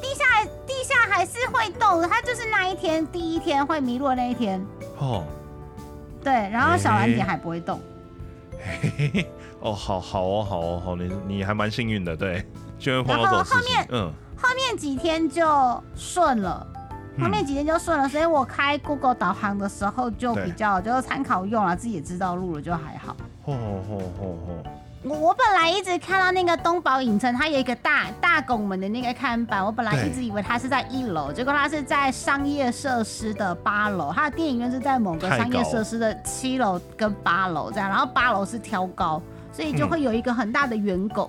地下地下还是会动，它就是那一天第一天会迷路那一天。哦。对，然后小蓝点还不会动。嘿嘿嘿哦，好好哦，好哦，好，你你还蛮幸运的，对。然后后面，嗯，后面几天就顺了，后面几天就顺了，所以我开 Google 导航的时候就比较就是参考用了，自己也知道路了，就还好。吼吼吼吼！我我本来一直看到那个东宝影城，它有一个大大拱门的那个看板，我本来一直以为它是在一楼，结果它是在商业设施的八楼，它的电影院是在某个商业设施的七楼跟八楼这样，然后八楼是挑高，所以就会有一个很大的圆拱。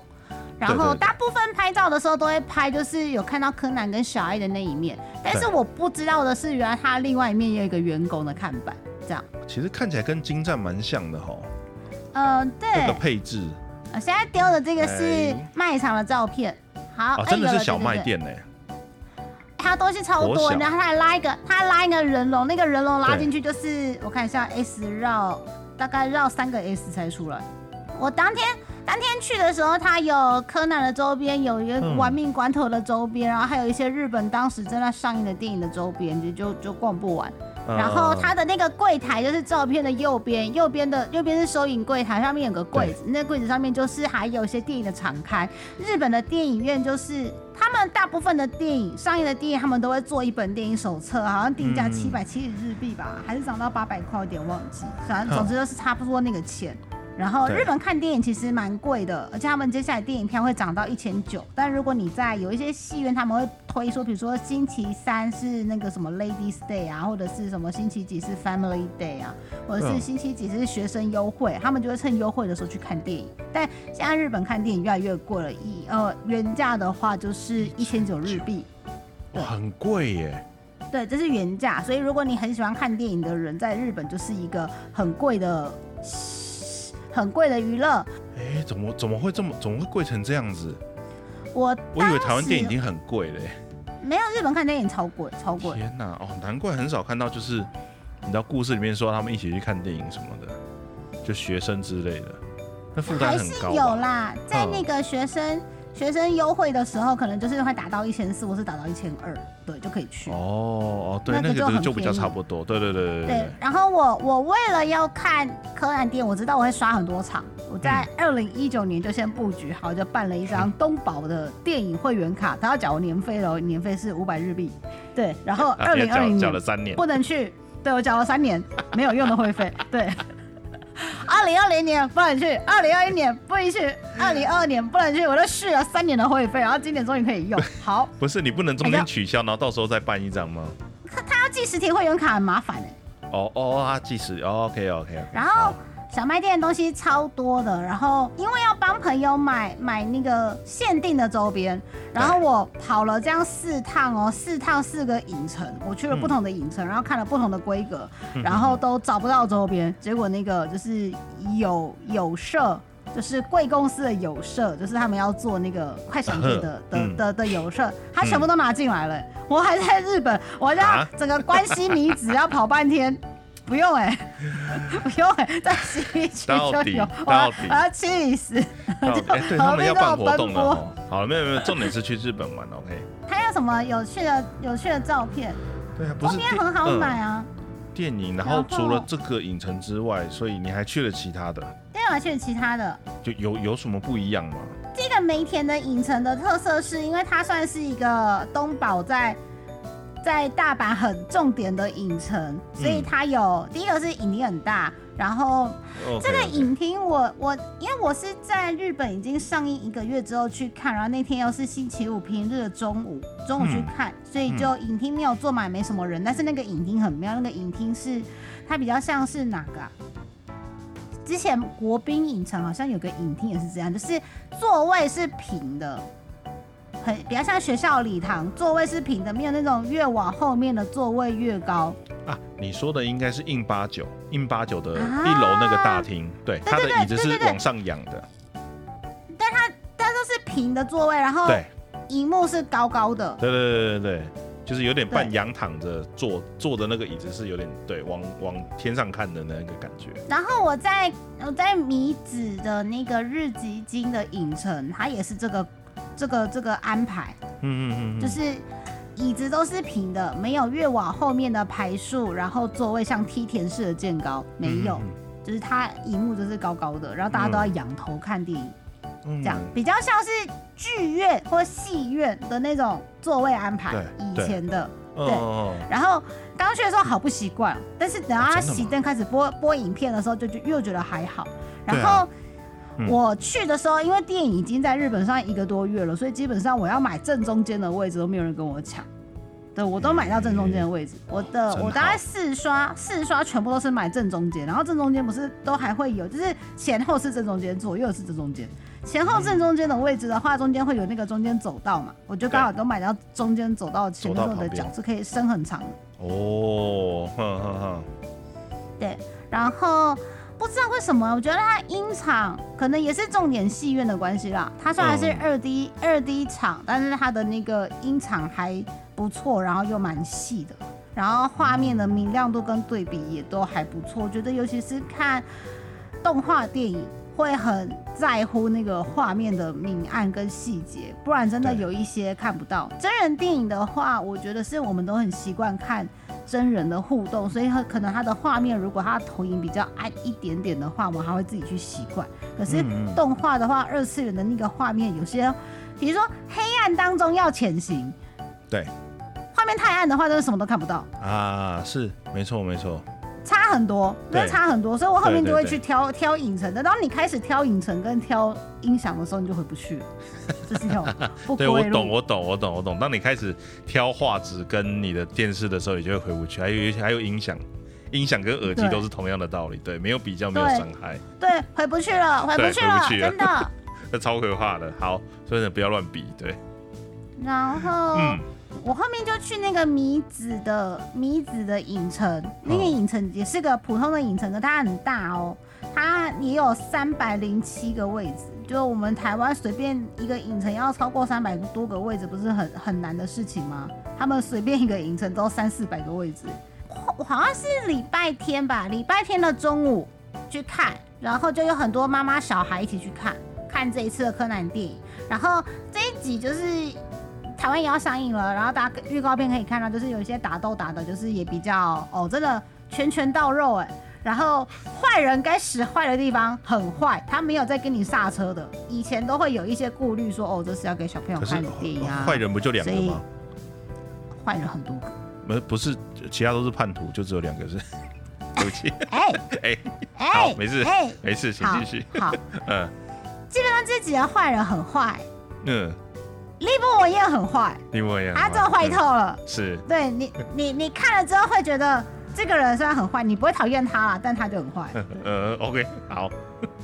然后大部分拍照的时候都会拍，就是有看到柯南跟小爱的那一面。但是我不知道的是，原来他另外一面有一个员工的看板，这样。其实看起来跟金站蛮像的哈。嗯，对。这个配置。我现在丢的这个是卖场的照片。好，真的是小卖店呢。他东西超多，然后他还拉一个，他拉一个人龙，那个人龙拉进去就是我看一下 S 绕，大概绕三个 S 才出来。我当天。当天去的时候，它有柯南的周边，有一个玩命关头的周边，然后还有一些日本当时正在上映的电影的周边，就就就逛不完。然后它的那个柜台就是照片的右边，右边的右边是收银柜台，上面有个柜子，那柜子上面就是还有一些电影的常开。日本的电影院就是他们大部分的电影上映的电影，他们都会做一本电影手册，好像定价七百七十日币吧，还是涨到八百块，有点忘记，反正总之就是差不多那个钱。然后日本看电影其实蛮贵的，而且他们接下来电影票会涨到一千九。但如果你在有一些戏院，他们会推说，比如说星期三是那个什么 Ladies Day 啊，或者是什么星期几是 Family Day 啊，或者是星期几是学生优惠，他们就会趁优惠的时候去看电影。但现在日本看电影越来越贵了，一呃原价的话就是一千九日币，哇很贵耶。对，这是原价，所以如果你很喜欢看电影的人，在日本就是一个很贵的。很贵的娱乐，哎，怎么怎么会这么怎么会贵成这样子？我我以为台湾电影已经很贵了，没有日本看电影超贵，超贵。天哪，哦，难怪很少看到，就是你知道故事里面说他们一起去看电影什么的，就学生之类的，那负担很高。有啦，在那个学生。学生优惠的时候，可能就是会打到一千四，或是打到一千二，对，就可以去。哦哦，对，那个就就比较差不多。对对对对对。然后我我为了要看柯南店，我知道我会刷很多场，我在二零一九年就先布局好，就办了一张东宝的电影会员卡，他要缴年费了，年费是五百日币。对，然后 二零二零年缴了三年，不能去。对我缴了三年没有用的会费。对。二零二零年不能去，二零二一年不能去，二零二二年不能去，我都续了三年的会费，然后今年终于可以用。好，不是你不能中间取消，然后到时候再办一张吗？他他要寄实体会员卡很麻烦哎。哦哦，他计时，OK OK。然后。小卖店的东西超多的，然后因为要帮朋友买买那个限定的周边，然后我跑了这样四趟哦，四趟四个影城，我去了不同的影城，然后看了不同的规格，然后都找不到周边，结果那个就是有有社，就是贵公司的有社，就是他们要做那个快闪店的的的的有社，他全部都拿进来了，我还在日本，我要整个关西米子 要跑半天。不用哎，不用哎，在西区就有，我要气死！哎，对他们要办活动了。好了，没有没有，重点是去日本玩，OK。他要什么有趣的有趣的照片？对啊，不是周边很好买啊。电影，然后然后除了这个影城之外，所以你还去了其他的，对，我还去了其他的。就有有什么不一样吗？这个梅田的影城的特色是，因为它算是一个东宝在在大阪很重点的影城，所以它有、第一个是影厅很大，然后这个影厅我我因为我是在日本已经上映一个月之后去看，然后那天又是星期五平日的中午，中午去看，所以就影厅没有坐满，没什么人，但是那个影厅很妙，那个影厅是它比较像是哪个、啊？之前国宾影城好像有个影厅也是这样，就是座位是平的，很比较像学校礼堂，座位是平的，没有那种越往后面的座位越高。啊，你说的应该是印八九，印八九的啊。一楼那个大厅，对，它的椅子是往上仰的，但它但都是平的座位，然后对，荧幕是高高的。对对对对对，就是有点半仰躺着坐坐的那个椅子是有点对往往天上看的那个感觉，然后我在我在米子的那个日吉金的影城，它也是这个这个这个安排，嗯嗯嗯，就是椅子都是平的，没有越往后面的排数，然后座位像梯田式的渐高，没有，嗯就是它荧幕就是高高的，然后大家都要仰头看电影，嗯。这样。比较像是剧院或戏院的那种座位安排，对以前的。对。哦然后刚去的时候好不习惯，但是等到他熄灯开始播播影片的时候，就就又觉得还好。然后嗯我去的时候，因为电影已经在日本上一个多月了，所以基本上我要买正中间的位置都没有人跟我抢。对，我都买到正中间的位置。我的我大概四刷四刷全部都是买正中间，然后正中间不是都还会有，就是前后是正中间，左右是正中间。前后正中间的位置的话，中间会有那个中间走道嘛，我就刚好都买到中间走道前面，走道旁边所以我的脚是可以伸很长的。哦，哼哼哼，对，然后不知道为什么，我觉得它音场可能也是重点戏院的关系啦。它虽然是嗯二 D 二 D 场，但是它的那个音场还不错，然后又蛮细的，然后画面的明亮度跟对比也都还不错。我觉得尤其是看动画电影。会很在乎那个画面的明暗跟细节，不然真的有一些看不到。真人电影的话，我觉得是我们都很习惯看真人的互动，所以他可能他的画面如果他投影比较暗一点点的话，我们还会自己去习惯。可是动画的话，二次元的那个画面有些，比如说黑暗当中要潜行，对画面太暗的话，真的什么都看不到。啊，是没错没错，差很多，对差很多，所以我后面就会去挑挑影城的。当你开始挑影城跟挑音响的时候，你就回不去了，这是一种不归路。对我懂我懂我懂我懂。当你开始挑画质跟你的电视的时候，你就会回不去。还有还有音响，音响跟耳机都是同样的道理，对，没有比较没有伤害，对，回不去了，回不去了，去了真的。这 超可怕的。好，所以呢不要乱比，对，然后、嗯，我后面就去那个米子的米子的影城，那个影城也是个普通的影城，可它很大哦，它也有三百零七个位置。就我们台湾随便一个影城要超过三百多个位置，不是很很难的事情吗？他们随便一个影城都三四百个位置。我好像是礼拜天吧，礼拜天的中午去看，然后就有很多妈妈小孩一起去看，看这一次的柯南电影。然后这一集就是台湾也要上映了，然后大家预告片可以看到，就是有一些打斗打的，就是也比较哦，真的拳拳到肉哎。然后坏人该使坏的地方很坏，他没有在跟你刹车的。以前都会有一些顾虑说，哦，这是要给小朋友看的电影啊，坏人不就两个吗？坏人很多个。不不是，其他都是叛徒，就只有两个是。对不起，哎哎，哎，好没事哎，没事，请好继续。好，嗯基本上这几个坏人很坏，嗯，利布文也很坏，另外一样，他真的坏透了。嗯是，对你，你你看了之后会觉得这个人虽然很坏，你不会讨厌他啦，但他就很坏。呃，OK，好，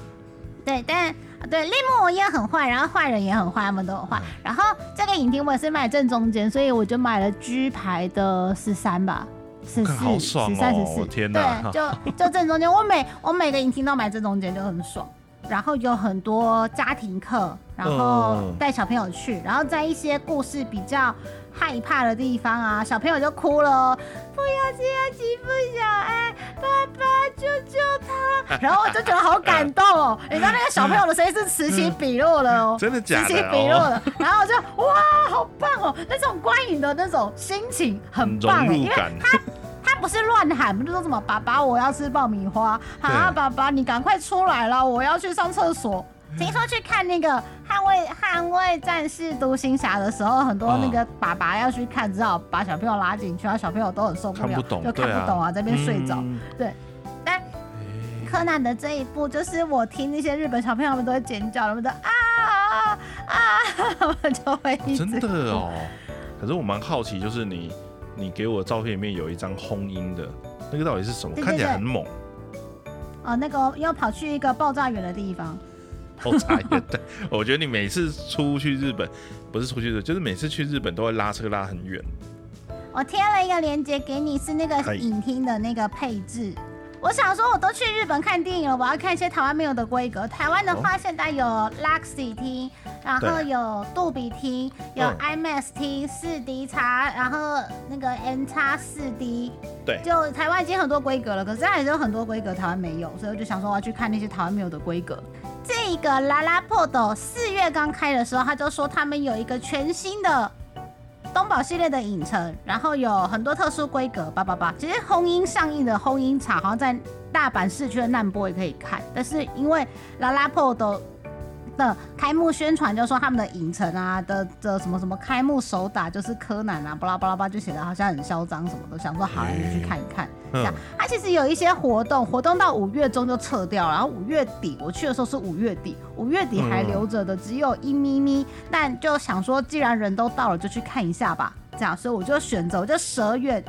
对，但对利木文也很坏，然后坏人也很坏，他们都很坏。然后这个影厅我也是买正中间，所以我就买了 G 牌的十三吧。十四、爽十三、十四，对，就就正中间。我每我每个影厅都买正中间，就很爽。然后有很多家庭课，然后嗯。带小朋友去，然后在一些故事比较害怕的地方啊，小朋友就哭了哦，不要这样欺负小爱，爸爸救救他。然后我就觉得好感动哦，你知道那个小朋友的声音是此起彼落的哦，真的假的？此起彼落的。然后我就哇，好棒哦，那种观影的那种心情很棒哎，因为他不是乱喊，不是说什么爸爸我要吃爆米花，啊爸爸你赶快出来了，我要去上厕所。听说去看那个捍卫捍卫战士独行侠的时候，很多那个爸爸要去看，只好把小朋友拉进去，然后小朋友都很受不了，看不懂，就看不懂啊，在那边睡着。嗯。但哎柯南的这一部，就是我听那些日本小朋友们都会尖叫，他们都啊啊啊，他们就会一直真的哦。可是我蛮好奇，就是你你给我的照片里面有一张轰音的，那个到底是什么？对对看起来很猛，哦，那个要跑去一个爆炸远的地方。爆炸远 对。我觉得你每次出去日本，不是出去的，就是每次去日本都会拉车拉很远。我贴了一个链接给你，是那个影厅的那个配置。我想说，我都去日本看电影了，我要看一些台湾没有的规格。台湾的话，现在有 Luxy 厅，然后有杜比厅，有嗯 IMAX 厅、四 D 叉，然后那个 N 叉四 D。对就台湾已经很多规格了，可是还是有很多规格台湾没有，所以我就想说我要去看那些台湾没有的规格。这个拉拉破斗四月刚开的时候，他就说他们有一个全新的东宝系列的影城，然后有很多特殊规格，叭叭叭。其实轰音上映的轰音场好像在大阪市区的难波也可以看，但是因为拉拉破都的开幕宣传就说他们的影城啊的的什么什么开幕首打就是柯南啊，巴拉巴拉巴就写的好像很嚣张什么的，想说好，你就去看一看。这 嗯样，它其实有一些活动，活动到五月中就撤掉了，然后五月底我去的时候是五月底，五月底还留着的只有一咪咪，但就想说既然人都到了，就去看一下吧，这样，所以我就选择我就舍远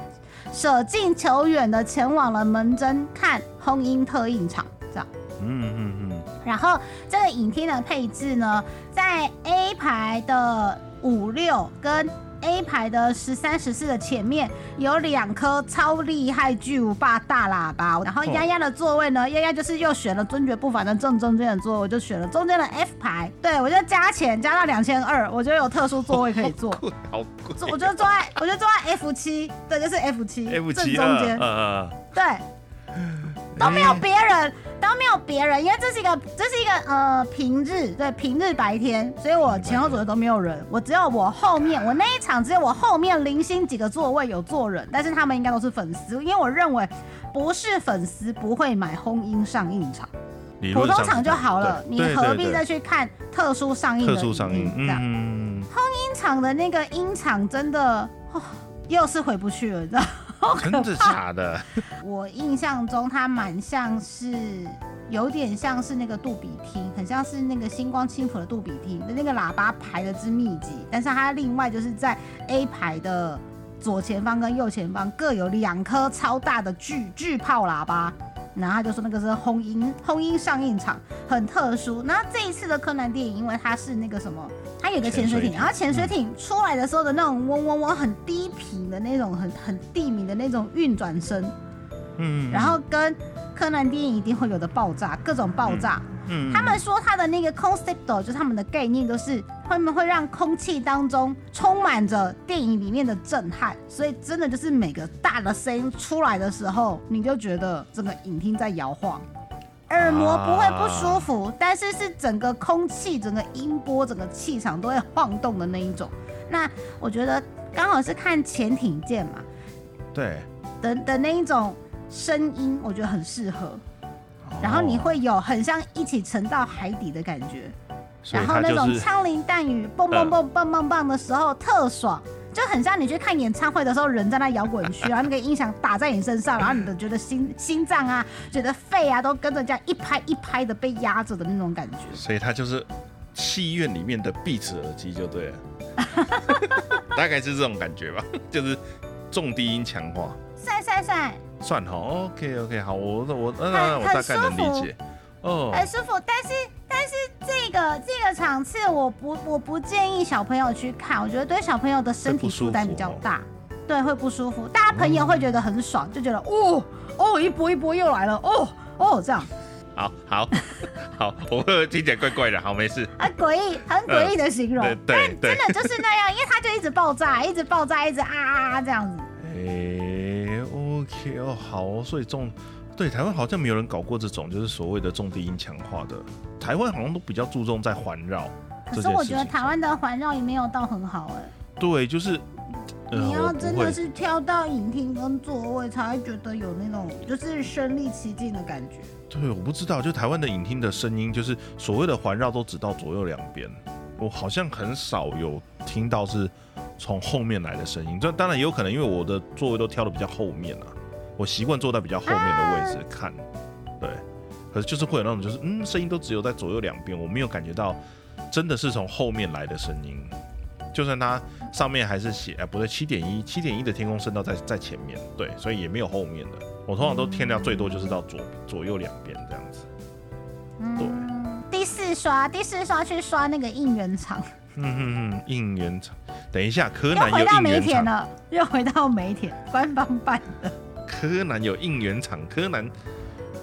舍近求远的前往了门真看轰音特映场，这样。嗯嗯嗯，然后这个影厅的配置呢，在 A 排的五六跟 A 排的十三、十四的前面有两颗超厉害巨无霸大喇叭，然后哦丫丫的座位呢，丫丫就是又选了尊爵不凡的正中间的座位，我就选了中间的 F 排，对我就加钱加到两千二，我觉得有特殊座位可以坐，我就坐在我就坐在 F 七，对，就是 F 七，F 正中间。对。都没有哎别人，都没有别人，因为这是一个这是一个呃平日，对平日白天，所以我前后左右都没有人，我只有我后面，我那一场只有我后面零星几个座位有坐人，但是他们应该都是粉丝，因为我认为不是粉丝不会买轰音上映场，普通场就好了，你何必再去看特殊上映的特殊上映影？这样，嗯，音场的那个音场真的。哦又是回不去了，你知道吗？好可真的假的？我印象中，它蛮像是，有点像是那个杜比厅，很像是那个星光青浦的杜比厅的那个喇叭排的之密集，但是它另外就是在 A 排的左前方跟右前方各有两颗超大的巨巨炮喇叭。然后他就说那个是轰音轰音上映场，很特殊。然后这一次的柯南电影，因为它是那个什么，它有个潜水艇，水然后潜水艇出来的时候的那种嗡嗡嗡很低频的那种很很地名的那种运转声，嗯，然后跟柯南电影一定会有的爆炸，各种爆炸。嗯，他们说他的那个 concept 就是他们的概念都是他们会让空气当中充满着电影里面的震撼，所以真的就是每个大的声音出来的时候，你就觉得整个影厅在摇晃。耳膜不会不舒服，但是是整个空气、整个音波、整个气场都会晃动的那一种。那我觉得刚好是看潜艇舰嘛对，的的那一种声音，我觉得很适合。然后你哦，会有很像一起沉到海底的感觉，然后那种枪林弹雨、蹦蹦蹦蹦蹦蹦的时候特爽，就很像你去看演唱会的时候，人在那摇滚区，然后那个音响打在你身上，然后你的觉得心心脏啊、觉得肺啊都跟着这样一拍一拍的被压着的那种感觉。所以它就是戏院里面的 Beats 耳机就对了，大概是这种感觉吧，就是重低音强化。帅帅帅，算好，OK OK，好，我我那很那我大概能理解。哦，很舒服。但是但是这个这个场次我不我不建议小朋友去看，我觉得对小朋友的身体负担比较大，对，会不舒服。大家朋友会觉得很爽，就觉得哦哦一波一波又来了，哦哦这样，好好好，我会听起来怪怪的，好，没事。很诡异，很诡异的形容。对对对真的就是那样，因为它就一直爆炸，一直爆炸，一直啊啊啊这样子。K 哦，好哦，所以重对台湾好像没有人搞过这种，就是所谓的重低音强化的。台湾好像都比较注重在环绕。可是我觉得台湾的环绕也没有到很好哎、对，就是呃你要真的是挑到影厅跟座位，才会觉得有那种就是身临其境的感觉。对，我不知道，就台湾的影厅的声音，就是所谓的环绕都只到左右两边，我好像很少有听到是从后面来的声音。这当然也有可能，因为我的座位都挑的比较后面啊，我习惯坐在比较后面的位置看，对。可是就是会有那种，就是嗯，声音都只有在左右两边，我没有感觉到真的是从后面来的声音。就算它上面还是写，哎、不对，七点一，七点一的天空声道在在前面，对，所以也没有后面的。我通常都天亮最多就是到左左右两边这样子。对，第四刷，第四刷去刷那个应援场，嗯嗯嗯，应援场。等一下，柯南有回到梅田了，又回到梅田官方办的。柯南有应援场，柯南，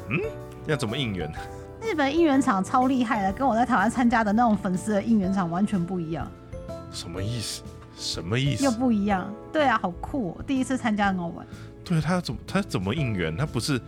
嗯，要怎么应援？日本应援场超厉害的，跟我在台湾参加的那种粉丝的应援场完全不一样，什么意思？什么意思又？不一样。对啊，好酷、哦，第一次参加很好玩。对他怎么他怎么应援？他不是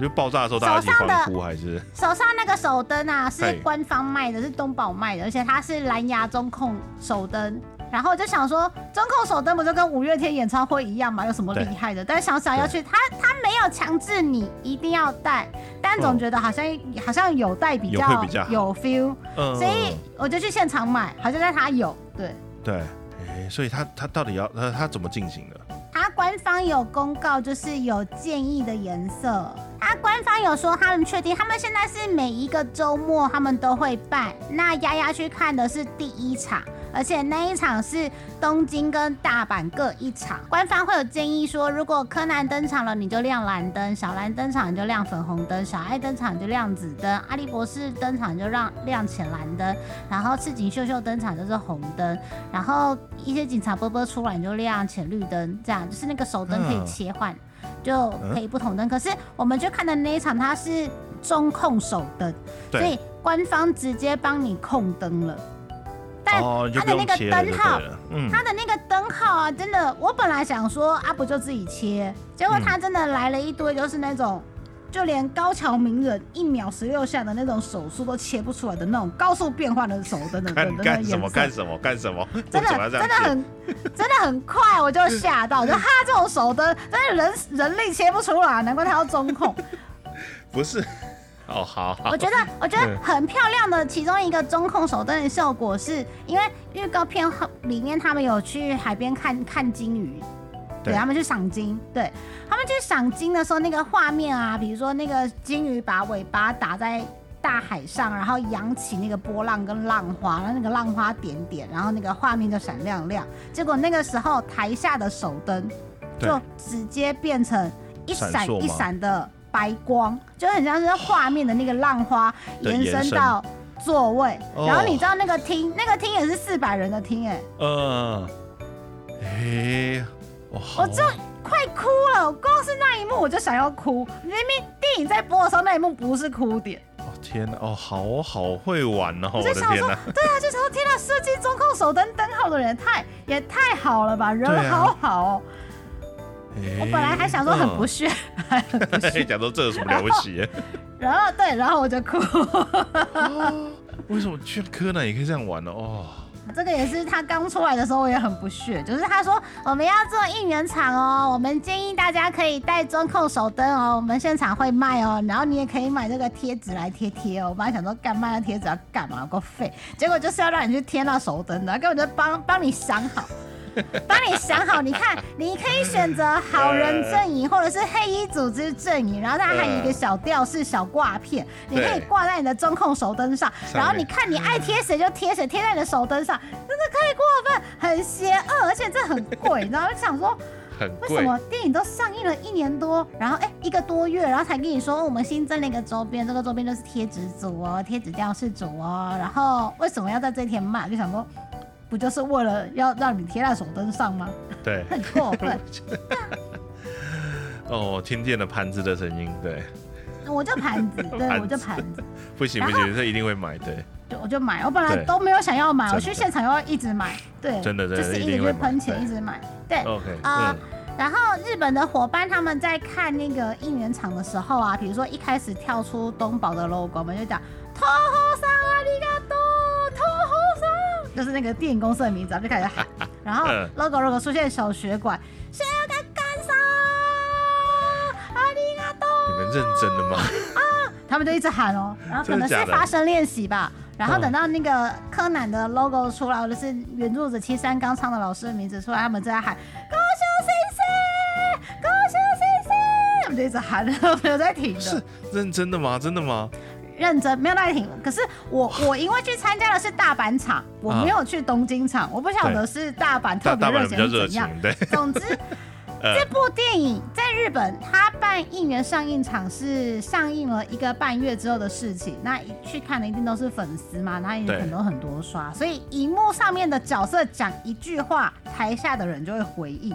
就爆炸的时候大家一起欢呼，还是手上那个手灯啊，是官方卖的，是东宝卖的，而且它是蓝牙中控手灯。然后我就想说，中控手灯不就跟五月天演唱会一样嘛？有什么厉害的？但是想想要去，他他没有强制你一定要戴，但总觉得好像、好像有戴比有较会比较好有 feel，嗯，所以我就去现场买，好像在他有对。对，哎，所以他他到底要他他怎么进行的？他官方有公告，就是有建议的颜色。它官方有说，他们确定，他们现在是每一个周末他们都会办。那丫丫去看的是第一场，而且那一场是东京跟大阪各一场。官方会有建议说，如果柯南登场了，你就亮蓝灯；小兰登场你就亮粉红灯；小爱登场就亮紫灯；阿笠博士登场就让亮浅蓝灯；然后赤井秀秀登场就是红灯。然后一些警察波波出来你就亮浅绿灯，这样就是那个手灯可以嗯切换，就可以不同灯。可是我们去看的那一场，它是中控手灯，所以，官方直接帮你控灯了。但它的那个灯号它的那个灯号啊，真的，我本来想说啊，不就自己切，结果嗯他真的来了一堆，就是那种。就连高桥名人一秒十六下的那种手速都切不出来的那种高速变换的手灯的的干什么干什么干什么？真的？真的很真的很快，我就吓到，就他这种手灯，真是人人力切不出来，难怪他要中控。不是，哦，好好我，觉得我觉得很漂亮的其中一个中控手灯的效果是，因为预告片后里面他们有去海边看看鲸鱼。对。对他们去赏金，对。他们去赏金的时候，那个画面啊，比如说那个金鱼把尾巴打在大海上，然后扬起那个波浪跟浪花，然后那个浪花点点，然后那个画面就闪亮亮。结果那个时候台下的手灯就直接变成一闪一闪的白光，就很像是画面的那个浪花延伸。伸到座位。哦。然后你知道那个厅，那个厅也是四百人的厅，哎，呃，哎，我就快哭了，光是那一幕我就想要哭。明明电影在播的时候那一幕不是哭点，哦天哪，哦好好会玩哦，我就想说对啊，就想说天哪，设计中控手灯灯号的人也太也太好了吧，人好好哦。我本来还想说很不屑，还 很不屑，哎，讲到这有什么了不起？然后对，然后我就哭。为什么居然柯南也可以这样玩呢？哦，这个也是他刚出来的时候，我也很不屑。就是他说我们要做应援场哦，我们建议大家可以带中控手灯哦，我们现场会卖哦，然后你也可以买这个贴纸来贴贴哦。我本来想说干嘛那贴纸要干嘛，够废。结果就是要让你去贴那手灯的，根本就帮帮你想好。帮你想好，你看，你可以选择好人阵营或者是黑衣组织阵营，然后它还有一个小吊饰、小挂片，你可以挂在你的中控手灯上，然后你看你爱贴谁就贴谁，贴在你的手灯上，真的太过分，很邪恶，而且这很贵，然后就想说，为什么电影都上映了一年多，然后哎、一个多月，然后才跟你说我们新增了一个周边，这个周边就是贴纸组哦，贴纸吊饰组哦，然后为什么要在这一天卖？就想说，不就是为了要让你贴在手灯上吗？对，很过分，哦，我听见了盘子的声音，对，我就盘子，对我就盘子，不行不行，这一定会买，对，就我就买，我本来都没有想要买，我去现场又要一直买，对，真的真的就是一直喷钱，一直买，对，OK，啊嗯，然后日本的伙伴他们在看那个应援场的时候啊，比如说一开始跳出东宝的 logo，我们就讲 “toho 桑阿里嘎多，toho 桑”，就是那个电影公司的名字，然后就开始喊。然后嗯 logo logo 出现小血管，谁要干干啥？阿里嘎多，你们认真的吗？他们就一直喊哦，然后可能是发声练习吧。然后嗯等到那个柯南的 logo 出来，或者是原著者七三刚唱的老师的名字出来，他们就在喊高校先生，高校先生，他们就一直喊，然后没有在停的是。认真的吗？真的吗？认真没有在停。可是我我因为去参加的是大阪场，我没有去东京场，我不晓得是大阪特别热情怎样。，对，总之，呃 这部电影在日本，它办应援上映场是上映了一个半月之后的事情。那去看的一定都是粉丝嘛，那也对很多很多刷，所以荧幕上面的角色讲一句话，台下的人就会回应，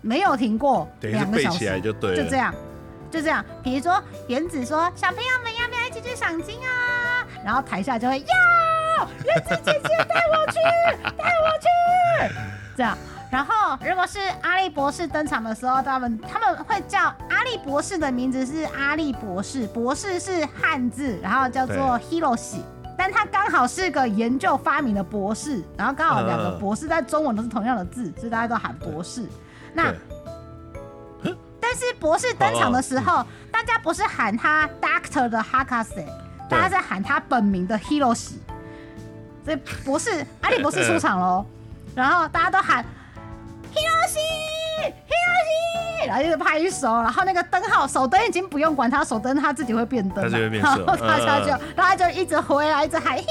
没有停过两个小时，就对。就这样。就这样，比如说原子说：“小朋友们要不要一起去赏金啊？”然后台下就会呀，原子姐姐带我去，带我去，这样。然后如果是阿笠博士登场的时候，他们他们会叫阿笠博士的名字是阿笠博士，博士是汉字，然后叫做 Hiroshi。但他刚好是个研究发明的博士，然后刚好两个嗯博士在中文都是同样的字，所以大家都喊博士。那但是博士登场的时候，大家不是喊他 Doctor 的 Hakase，大家在喊他本名的 Hiroshi。所以博士阿里博士出场喽，然后大家都喊 Hiroshi Hiroshi，然后一直拍手，然后那个灯号手灯已经不用管他，手灯他自己会变灯 然后大家就，嗯。然后他就一直回来，一直喊 Hiroshi，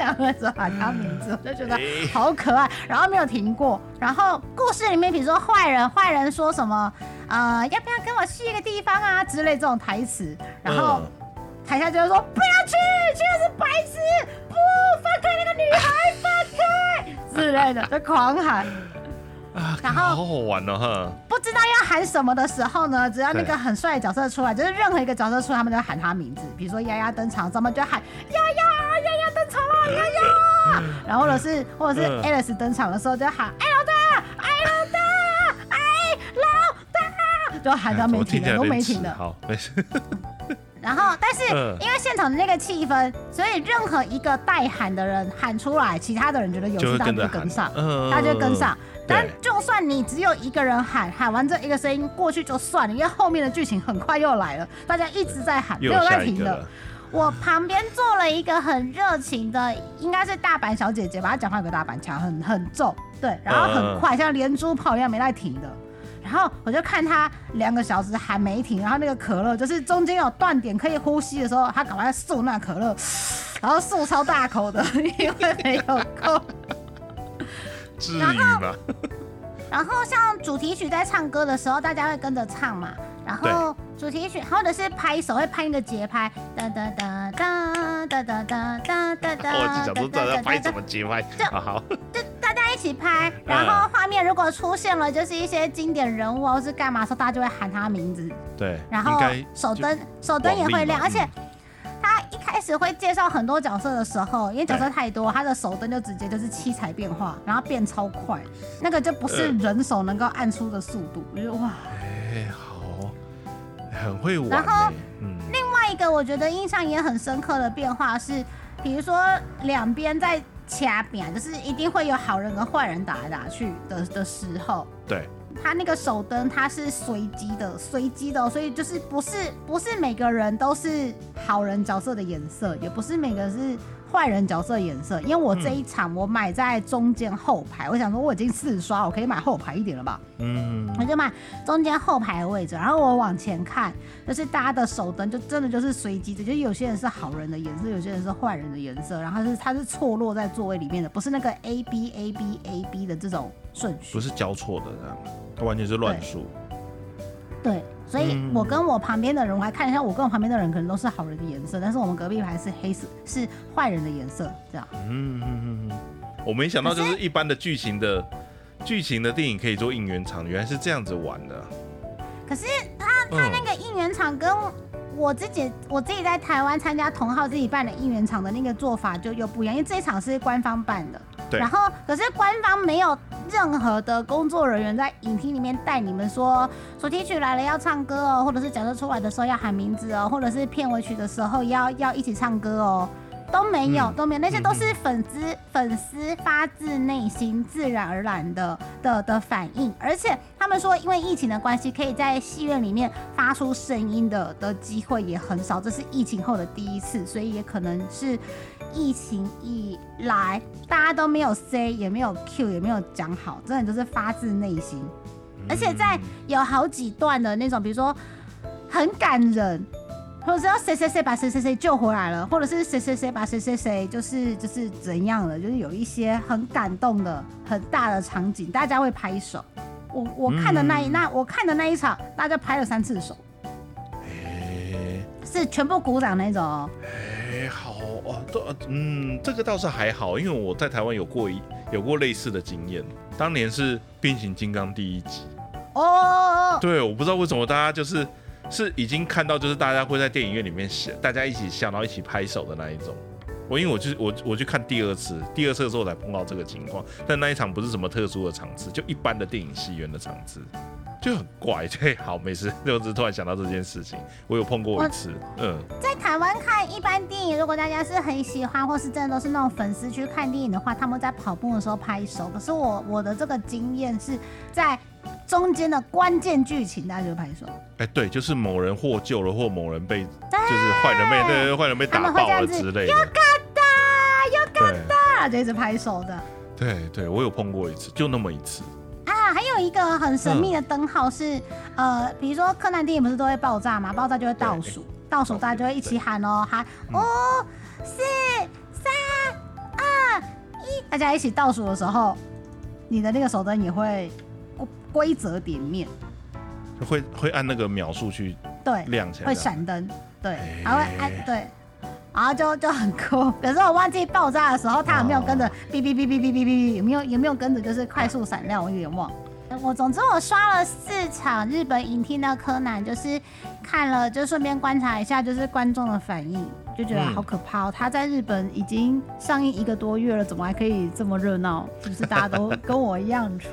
然后一直喊他名字，我 就觉得哎好可爱，然后没有停过。然后故事里面，比如说坏人，坏人说什么，呃，要不要跟我去一个地方啊之类这种台词，然后嗯台下就会说不要去，去的是白痴，不放开那个女孩，放开之类的，就狂喊。啊，然后好好玩哦哈。不知道要喊什么的时候呢，只要那对个很帅的角色出来，就是任何一个角色出来，他们就会喊他名字。比如说丫丫登场，他们就喊丫丫，丫丫登场了，丫丫。然后或者是或者是嗯 Alice 登场的时候，就喊哎老大，哎老大，哎老大，就喊到没停都没停的。好，没事。然后，但是嗯因为现场的那个气氛，所以任何一个带喊的人喊出来，其他的人觉得有就事，大家就跟上，嗯大家就跟上。但就算你只有一个人喊，喊完这一个声音过去就算了，因为后面的剧情很快又来了，大家一直在喊，没又有在停的。我旁边坐了一个很热情的，应该是大阪小姐姐吧，她讲话有个大阪腔，很很重，对，然后很快，像连珠炮一样没在停的。然后我就看她两个小时还没停，然后那个可乐就是中间有断点可以呼吸的时候，她赶快漱那可乐，然后漱超大口的，因为没有够。至于吗？然后像主题曲在唱歌的时候，大家会跟着唱嘛。然后主题曲或者是拍手会拍一个节拍，哒哒哒哒哒哒哒哒哒哒。我就想说拍什么？么节拍这啊？好，就大家一起拍，然后画面如果出现了就是一些经典人物或是干嘛时候，大家就会喊他名字，对，然后手灯手灯也会亮，而且。他一开始会介绍很多角色的时候，因为角色太多，他的手灯就直接就是七彩变化，然后变超快，那个就不是嗯人手能够按出的速度。我觉得哇，哎，好，很会玩然后。嗯，另外一个我觉得印象也很深刻的变化是，比如说两边在掐边，就是一定会有好人跟坏人打来打去的的时候，对，它那个手灯它是随机的，随机的哦、所以就是不是不是每个人都是好人角色的颜色，也不是每个是坏人角色的颜色。因为我这一场我买在中间后排，我想说我已经四刷，我可以买后排一点了吧？嗯我，就买中间后排的位置，然后我往前看，就是大家的手灯就真的就是随机的，就是有些人是好人的颜色，有些人是坏人的颜色，然后是它是错落在座位里面的，不是那个 A B A B A B 的这种顺序。不是交错的这样，它完全是乱数。对，所以嗯我跟我旁边的人，我还看一下，我跟我旁边的人可能都是好人的颜色，但是我们隔壁排是黑色，是坏人的颜色，这样。嗯嗯嗯嗯，我没想到就是一般的剧情的剧情的电影可以做应援场，原来是这样子玩的。可是他嗯他那个应援场跟我自己我自己在台湾参加同号自己办的应援场的那个做法就又不一样，因为这一场是官方办的，对然后可是官方没有任何的工作人员在影厅里面带你们说主题曲来了要唱歌哦，或者是角色出来的时候要喊名字哦，或者是片尾曲的时候要要一起唱歌哦。都没有，嗯都没有，那些都嗯是粉丝、粉丝发自内心、自然而然的的的反应。而且他们说，因为疫情的关系，可以在戏院里面发出声音的的机会也很少，这是疫情后的第一次，所以也可能是疫情以来大家都没有 say，也没有 Q，也没有讲好，真的就是发自内心。而且在嗯有好几段的那种，比如说很感人，或者是要谁谁谁把谁谁谁救回来了，或者是谁谁谁把谁谁谁就是就是怎样了，就是有一些很感动的很大的场景，大家会拍手。我我看的那一、嗯那我看的那一场，大家拍了三次手，哎是全部鼓掌那种哦。哎，好哦，都嗯，这个倒是还好，因为我在台湾有过一有过类似的经验，当年是变形金刚第一集，哦哦，哦对，我不知道为什么大家就是是已经看到，就是大家会在电影院里面笑，大家一起笑，然后一起拍手的那一种。我因为我去我我去看第二次，第二次的时候才碰到这个情况，但那一场不是什么特殊的场次，就一般的电影戏院的场次，就很怪。对，好，没事，就只是突然想到这件事情，我有碰过一次，嗯，在台湾看一般电影，如果大家是很喜欢，或是真的都是那种粉丝去看电影的话，他们在跑步的时候拍手。可是我我的这个经验是在中间的关键剧情，大家就会拍手。哎、对，就是某人获救了，或某人被就是坏人被对对坏人被他打爆了之类的，哒有嘎哒，就一直拍手的。对。对，我有碰过一次，就那么一次，啊，还有一个很神秘的灯号是，呃，比如说柯南电影不是都会爆炸嘛，爆炸就会倒数，倒数大家就会一起喊哦，喊嗯。五、四、三、二、一，大家一起倒数的时候，你的那个手灯也会规规则点面，会会按那个秒数去对，亮起来会，闪灯，对哎，还会按对。然后就就很酷，可是我忘记爆炸的时候，它有没有跟着哦哔哔哔哔哔哔哔，有没有有没有跟着就是快速闪亮，我有点忘。我总之我刷了四场日本影厅的柯南，就是看了就顺便观察一下就是观众的反应，就觉得嗯好可怕哦。他在日本已经上映一个多月了，怎么还可以这么热闹？是不是大家都 跟我一样除？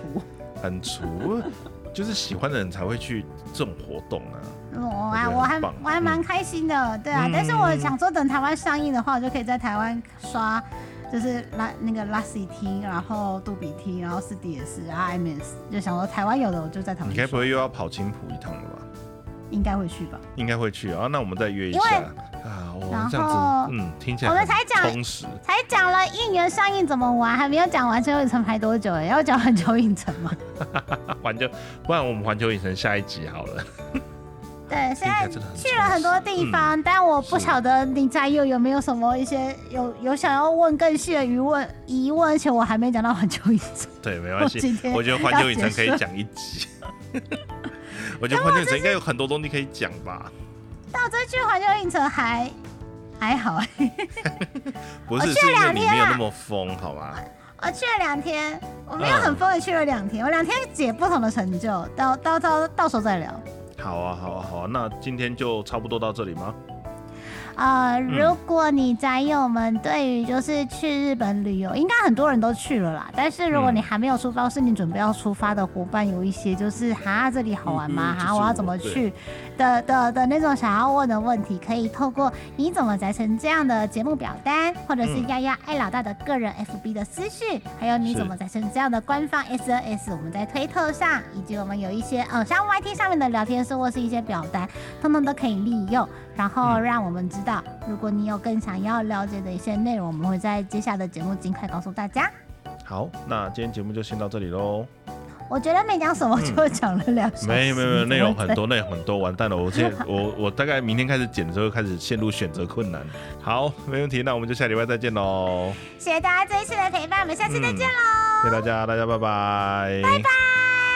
很除，就是喜欢的人才会去这种活动啊。我啊我还我还蛮开心的，对啊。嗯但是我想说，等台湾上映的话，我就可以在台湾刷，就是拉那个拉 C T，然后杜比 T，然后四 D S，然后 IMAX，就想说台湾有的我就在台湾你该不会又要跑青浦一趟了吧？应该会去吧？应该会去啊，那我们再约一因为下哦，这样后子，嗯，听起来我们才讲充实。才讲了应援上映怎么玩，还没有讲完最后一层排多久哎，要讲环球影城吗？环球，不然我们环球影城下一集好了。对，现在去了很多地方，但我不是晓得林在佑有没有什么一些有有想要问更细的疑问疑问，而且我还没讲到环球影城。对，没我关系我觉得环球影城可以讲一集。我觉得环球影城应该有很多东西可以讲吧？但我这去环球影城还还好，不是，我去是因为两天没有那么疯，好吗？我去了两天，我没有嗯很疯的去了两天，我两天解不同的成就，到到到到时候再聊。好啊，好啊，好啊。那今天就差不多到这里吗？呃，如果你宅友们对于就是去日本旅游，应该很多人都去了啦。但是如果嗯你还没有出发，或是你准备要出发的伙伴，有一些就是哈这里好玩吗？哈、我要怎么去的的的那种想要问的问题，可以透过你怎么宅成这样的节目表单，或者是嗯丫丫爱老大的个人 FB 的私讯，还有你怎么宅成这样的官方 SNS，我们在推特上，以及我们有一些呃像 YT 上面的聊天室或是一些表单，通通都可以利用。然后嗯让我们知道，如果你有更想要了解的一些内容，我们会在接下来的节目尽快告诉大家。好，那今天节目就先到这里喽。我觉得没讲什么就讲了两没有没有没有，内容很多，内容很多，完蛋了！我现在 我我大概明天开始剪的时候开始陷入选择困难。好，没问题，那我们就下礼拜再见喽。谢谢大家这一次的陪伴，我们下次再见喽，谢谢大家，大家拜拜。拜拜。